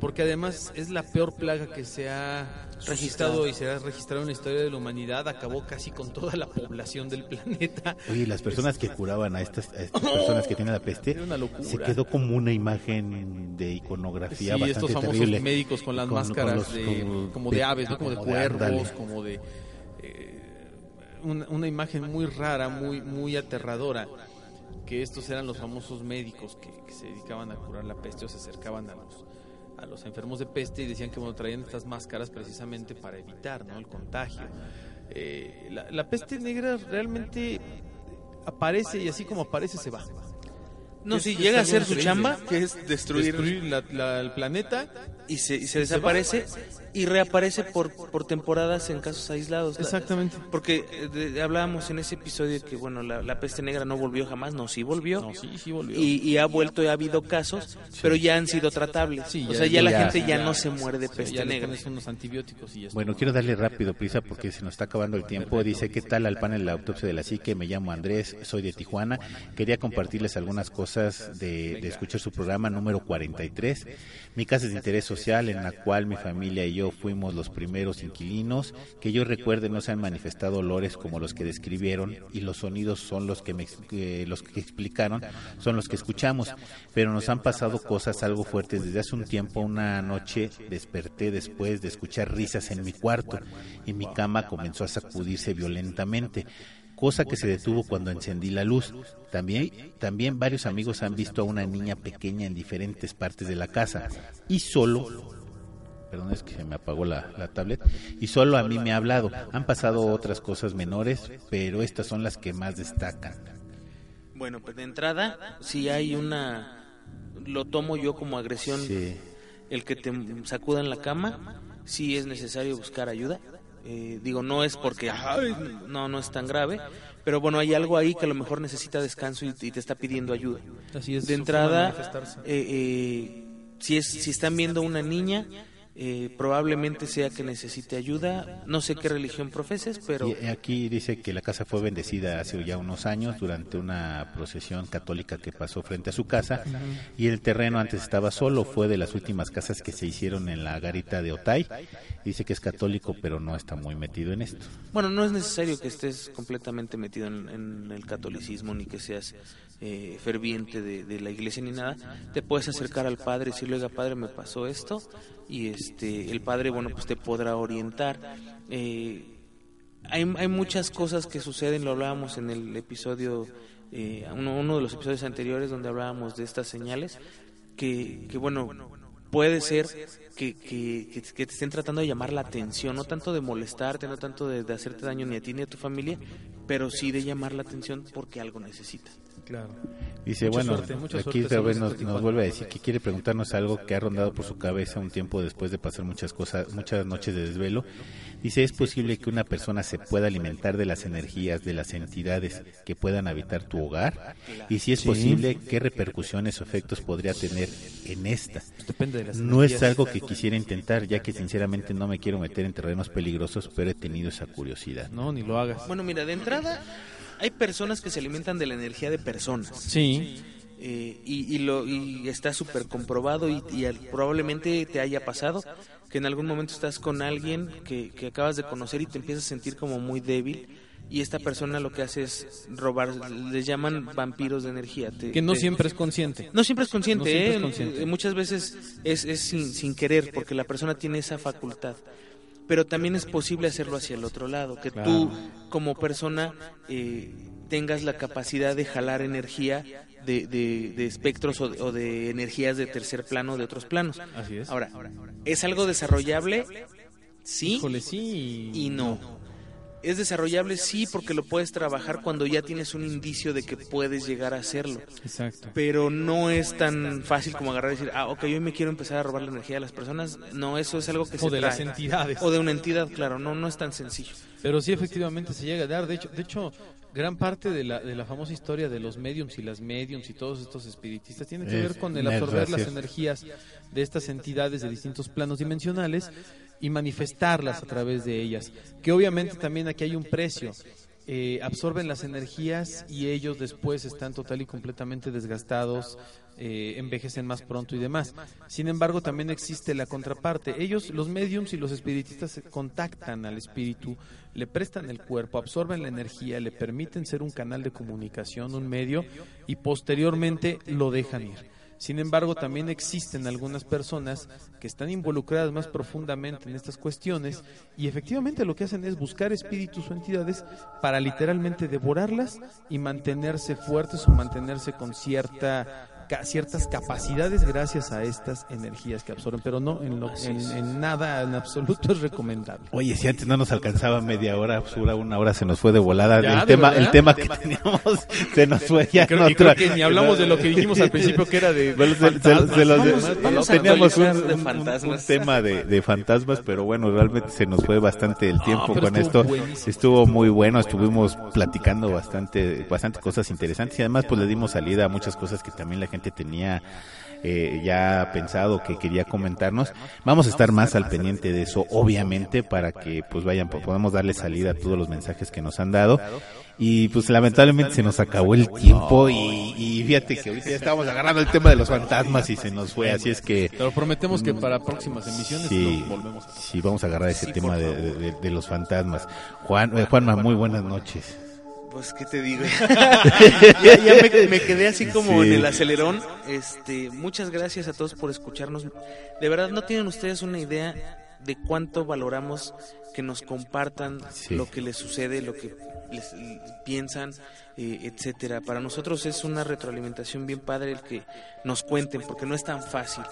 porque además es la peor plaga que se ha registrado y se ha registrado en la historia de la humanidad, acabó casi con toda la población del planeta. Oye, las personas que curaban a estas, a estas personas que tienen la peste, una se quedó como una imagen de iconografía Sí, bastante estos famosos terrible. médicos con las Con- con máscaras los- de, como como de- de aves, ¿no? como de como de cuervos, como de eh, una, una imagen muy rara, muy muy aterradora. Que estos eran los famosos médicos que, que se dedicaban a curar la peste o se acercaban a los a los enfermos de peste y decían que bueno, traían estas máscaras precisamente para evitar ¿no? el contagio. Eh, la, la peste negra realmente aparece y así como aparece se va. No, si llega a ser su chamba, que es destruir, Destruir la- la- el planeta y se, y se desaparece y reaparece por, por temporadas en casos aislados. La- Exactamente. Porque eh, de- hablábamos en ese episodio que, bueno, la, la peste negra no volvió jamás, no, sí volvió. No, sí, sí volvió. Y, y ha vuelto y ha habido casos, pero ya han sido tratables. Sí, o sea, ya, la ya- gente ya, ya- no se muere de peste ya le negra. unos antibióticos y ya. Bueno, quiero darle rápido prisa porque se nos está acabando el tiempo. Dice, ¿qué tal al panel de la autopsia de la psique? Me llamo Andrés, soy de Tijuana. Quería compartirles algunas cosas de, de escuchar su programa número 43. Mi casa es de interés social en la cual mi familia y yo fuimos los primeros inquilinos. Que yo recuerde no se han manifestado olores como los que describieron y los sonidos son los que, me, los que explicaron, son los que escuchamos. Pero nos han pasado cosas algo fuertes desde hace un tiempo. Una noche desperté después de escuchar risas en mi cuarto y mi cama comenzó a sacudirse violentamente cosa que se detuvo cuando encendí la luz. También, también varios amigos han visto a una niña pequeña en diferentes partes de la casa y solo, perdón es que se me apagó la, la tablet, y solo a mí me ha hablado. Han pasado otras cosas menores, pero estas son las que más destacan. Bueno, pues de entrada, si hay una... Lo tomo yo como agresión, Sí. el que te sacudan la cama, sí es necesario buscar ayuda. Eh, digo, no es porque, "Ay, no, no es tan grave, pero bueno, hay algo ahí que a lo mejor necesita descanso y, y te está pidiendo ayuda. Así es, de entrada, de eh, eh, si, es, si están viendo una niña, eh, probablemente sea que necesite ayuda. No sé qué religión profeses, pero... Y aquí dice que la casa fue bendecida hace ya unos años durante una procesión católica que pasó frente a su casa y el terreno antes estaba solo, fue de las últimas casas que se hicieron en la garita de Otay. Dice que es católico pero no está muy metido en esto. Bueno, no es necesario que estés completamente metido en, en el catolicismo ni que seas eh, ferviente de, la iglesia ni nada. Te puedes acercar al padre y decirle, oiga, padre, me pasó esto. Y este, el padre, bueno, pues te podrá orientar. Eh, hay, hay muchas cosas que suceden, lo hablábamos en el episodio, eh, uno, uno de los episodios anteriores donde hablábamos de estas señales, que, que bueno, puede ser que, que, te estén tratando de llamar la atención, no tanto de molestarte, no tanto de, de hacerte daño ni a ti ni a tu familia, pero sí de llamar la atención porque algo necesita. Claro. Dice, Mucha bueno, suerte, mucha aquí suerte, otra vez nos, Tijuana. vuelve a decir que quiere preguntarnos algo que ha rondado por su cabeza un tiempo después de pasar muchas cosas, muchas noches de desvelo. Dice, ¿es posible que una persona se pueda alimentar de las energías de las entidades que puedan habitar tu hogar? Y si es Sí. posible, ¿qué repercusiones o efectos podría tener en esta? Depende de las No es algo que quisiera intentar, ya que sinceramente no me quiero meter en terrenos peligrosos, pero he tenido esa curiosidad. No, ni lo hagas. Bueno, mira, de entrada hay personas que se alimentan de la energía de personas. Sí, Eh, y, y lo, y está súper comprobado y, y al- probablemente te haya pasado que en algún momento estás con alguien que, que acabas de conocer y te empiezas a sentir como muy débil y esta persona lo que hace es robar, les llaman vampiros de energía. Te- que no te- siempre es consciente. No siempre es consciente, No siempre ¿eh? es consciente. Eh, muchas veces es, es sin, sin querer porque la persona tiene esa facultad. Pero también es posible hacerlo hacia el otro lado, que tú como persona eh, tengas la capacidad de jalar energía de, de- de espectros o de, o de energías de tercer plano, de otros planos. Así es. Ahora, ¿es algo desarrollable? Sí Híjole, sí. y no. Es desarrollable sí porque lo puedes trabajar cuando ya tienes un indicio de que puedes llegar a hacerlo Exacto. pero no es tan fácil como agarrar y decir, ah, ok, hoy me quiero empezar a robar la energía de las personas. No, eso es algo que se O de las entidades. O de una entidad, claro, no, no es tan sencillo. Pero sí, efectivamente se llega a dar. De hecho, de hecho gran parte de la, de la famosa historia de los mediums y las mediums y todos estos espiritistas tiene que Es ver con el absorber las energías de estas entidades de distintos planos dimensionales y manifestarlas a través de ellas. Que obviamente también aquí hay un precio. Eh, absorben las energías y ellos después están total y completamente desgastados, eh, envejecen más pronto y demás. Sin embargo, también existe la contraparte. Ellos, los mediums y los espiritistas, contactan al espíritu, le prestan el cuerpo, absorben la energía, le permiten ser un canal de comunicación, un medio, y posteriormente lo dejan ir. Sin embargo, también existen algunas personas que están involucradas más profundamente en estas cuestiones y efectivamente lo que hacen es buscar espíritus o entidades para literalmente devorarlas y mantenerse fuertes o mantenerse con cierta ciertas capacidades gracias a estas energías que absorben, pero no en, lo- en, en nada en absoluto es recomendable. Oye, si antes no nos alcanzaba media hora, pues ahora una hora se nos fue de volada. Ya, el ¿de tema, el tema que teníamos se nos fue ya. Creo, en y creo otra- que ni hablamos de lo que dijimos al principio que era de, Bueno, se- se- fantasmas. se los- Vamos- vamos a teníamos un, tema de, de fantasmas, pero bueno, realmente se nos fue bastante el tiempo pero con esto. buenísimo. Estuvo muy bueno, estuvimos platicando bastante, bastante cosas interesantes y además pues le dimos salida a muchas cosas que también la gente tenía eh, ya pensado que quería comentarnos. Vamos a estar más al pendiente de eso, obviamente, para que pues vayan, po- podamos darle salida a todos los mensajes que nos han dado. Y pues lamentablemente se nos acabó el tiempo y, y fíjate que ahorita ya estábamos agarrando el tema de los fantasmas y se nos fue, así es que Pero prometemos que para próximas emisiones sí, volvemos a sí vamos a agarrar ese Sí, tema de- de los fantasmas. Juan, eh, Juanma, muy buenas noches. Pues, ¿qué te digo? ya ya me, me quedé así como Sí. en el acelerón. Este, muchas gracias a todos por escucharnos. De verdad, no tienen ustedes una idea de cuánto valoramos que nos compartan Sí. lo que les sucede, lo que les piensan, eh, etcétera. Para nosotros es una retroalimentación bien padre el que nos cuenten, porque no es tan fácil.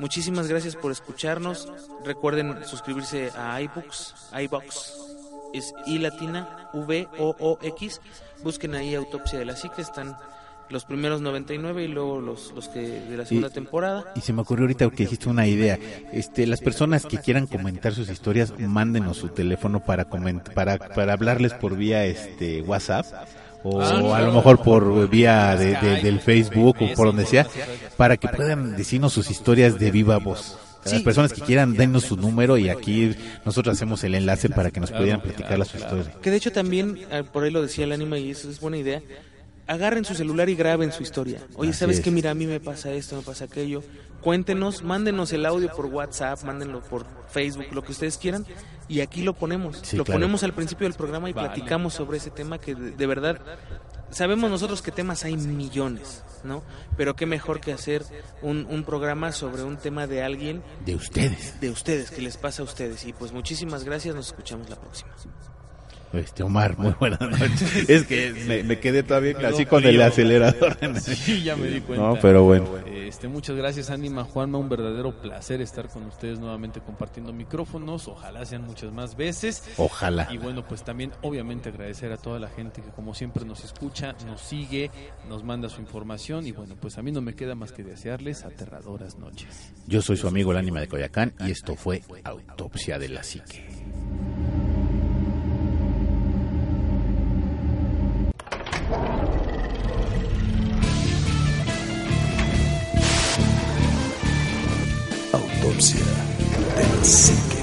Muchísimas gracias por escucharnos. Recuerden suscribirse a iBooks, iBox es I latina V O O X. Busquen ahí Autopsia de la Psique, están los primeros 99 y luego los, los que de la segunda Y- temporada. Y se me ocurrió ahorita que dijiste una idea. Este, las personas que quieran comentar sus historias, mándenos su teléfono para coment para para hablarles por vía este WhatsApp o Ah, a lo mejor por vía de, de- del Facebook o por donde sea, para que puedan decirnos sus historias de viva voz. Las personas que quieran, denos su número y aquí nosotros hacemos el enlace para que nos pudieran platicar las historias. Que de hecho también, ah, por ahí lo decía el ánima y eso es buena idea. Agarren su celular y graben su historia. Oye, Así ¿sabes es. qué? Mira, a mí me pasa esto, me pasa aquello. Cuéntenos, mándenos el audio por WhatsApp, mándenlo por Facebook, lo que ustedes quieran. Y aquí lo ponemos. Sí, lo claro. ponemos al principio del programa y Vale. platicamos sobre ese tema que de, de verdad sabemos nosotros que temas hay millones, ¿no? Pero qué mejor que hacer un, un programa sobre un tema de alguien, De ustedes. de ustedes, que les pasa a ustedes. Y pues muchísimas gracias, nos escuchamos la próxima. Este Omar, muy buenas noches. Es que me, me quedé todavía Traigo así con el acelerador. Sí, ya me di cuenta. No, pero bueno. Este, muchas gracias, Anima Juanma. Un verdadero placer estar con ustedes nuevamente compartiendo micrófonos. Ojalá sean muchas más veces. Ojalá. Y bueno, pues también obviamente agradecer a toda la gente que como siempre nos escucha, nos sigue, nos manda su información. Y bueno, pues a mí no me queda más que desearles aterradoras noches. Yo soy su amigo el ánima de Coyacán y esto fue Autopsia de la Psique. Autopsia de la psique.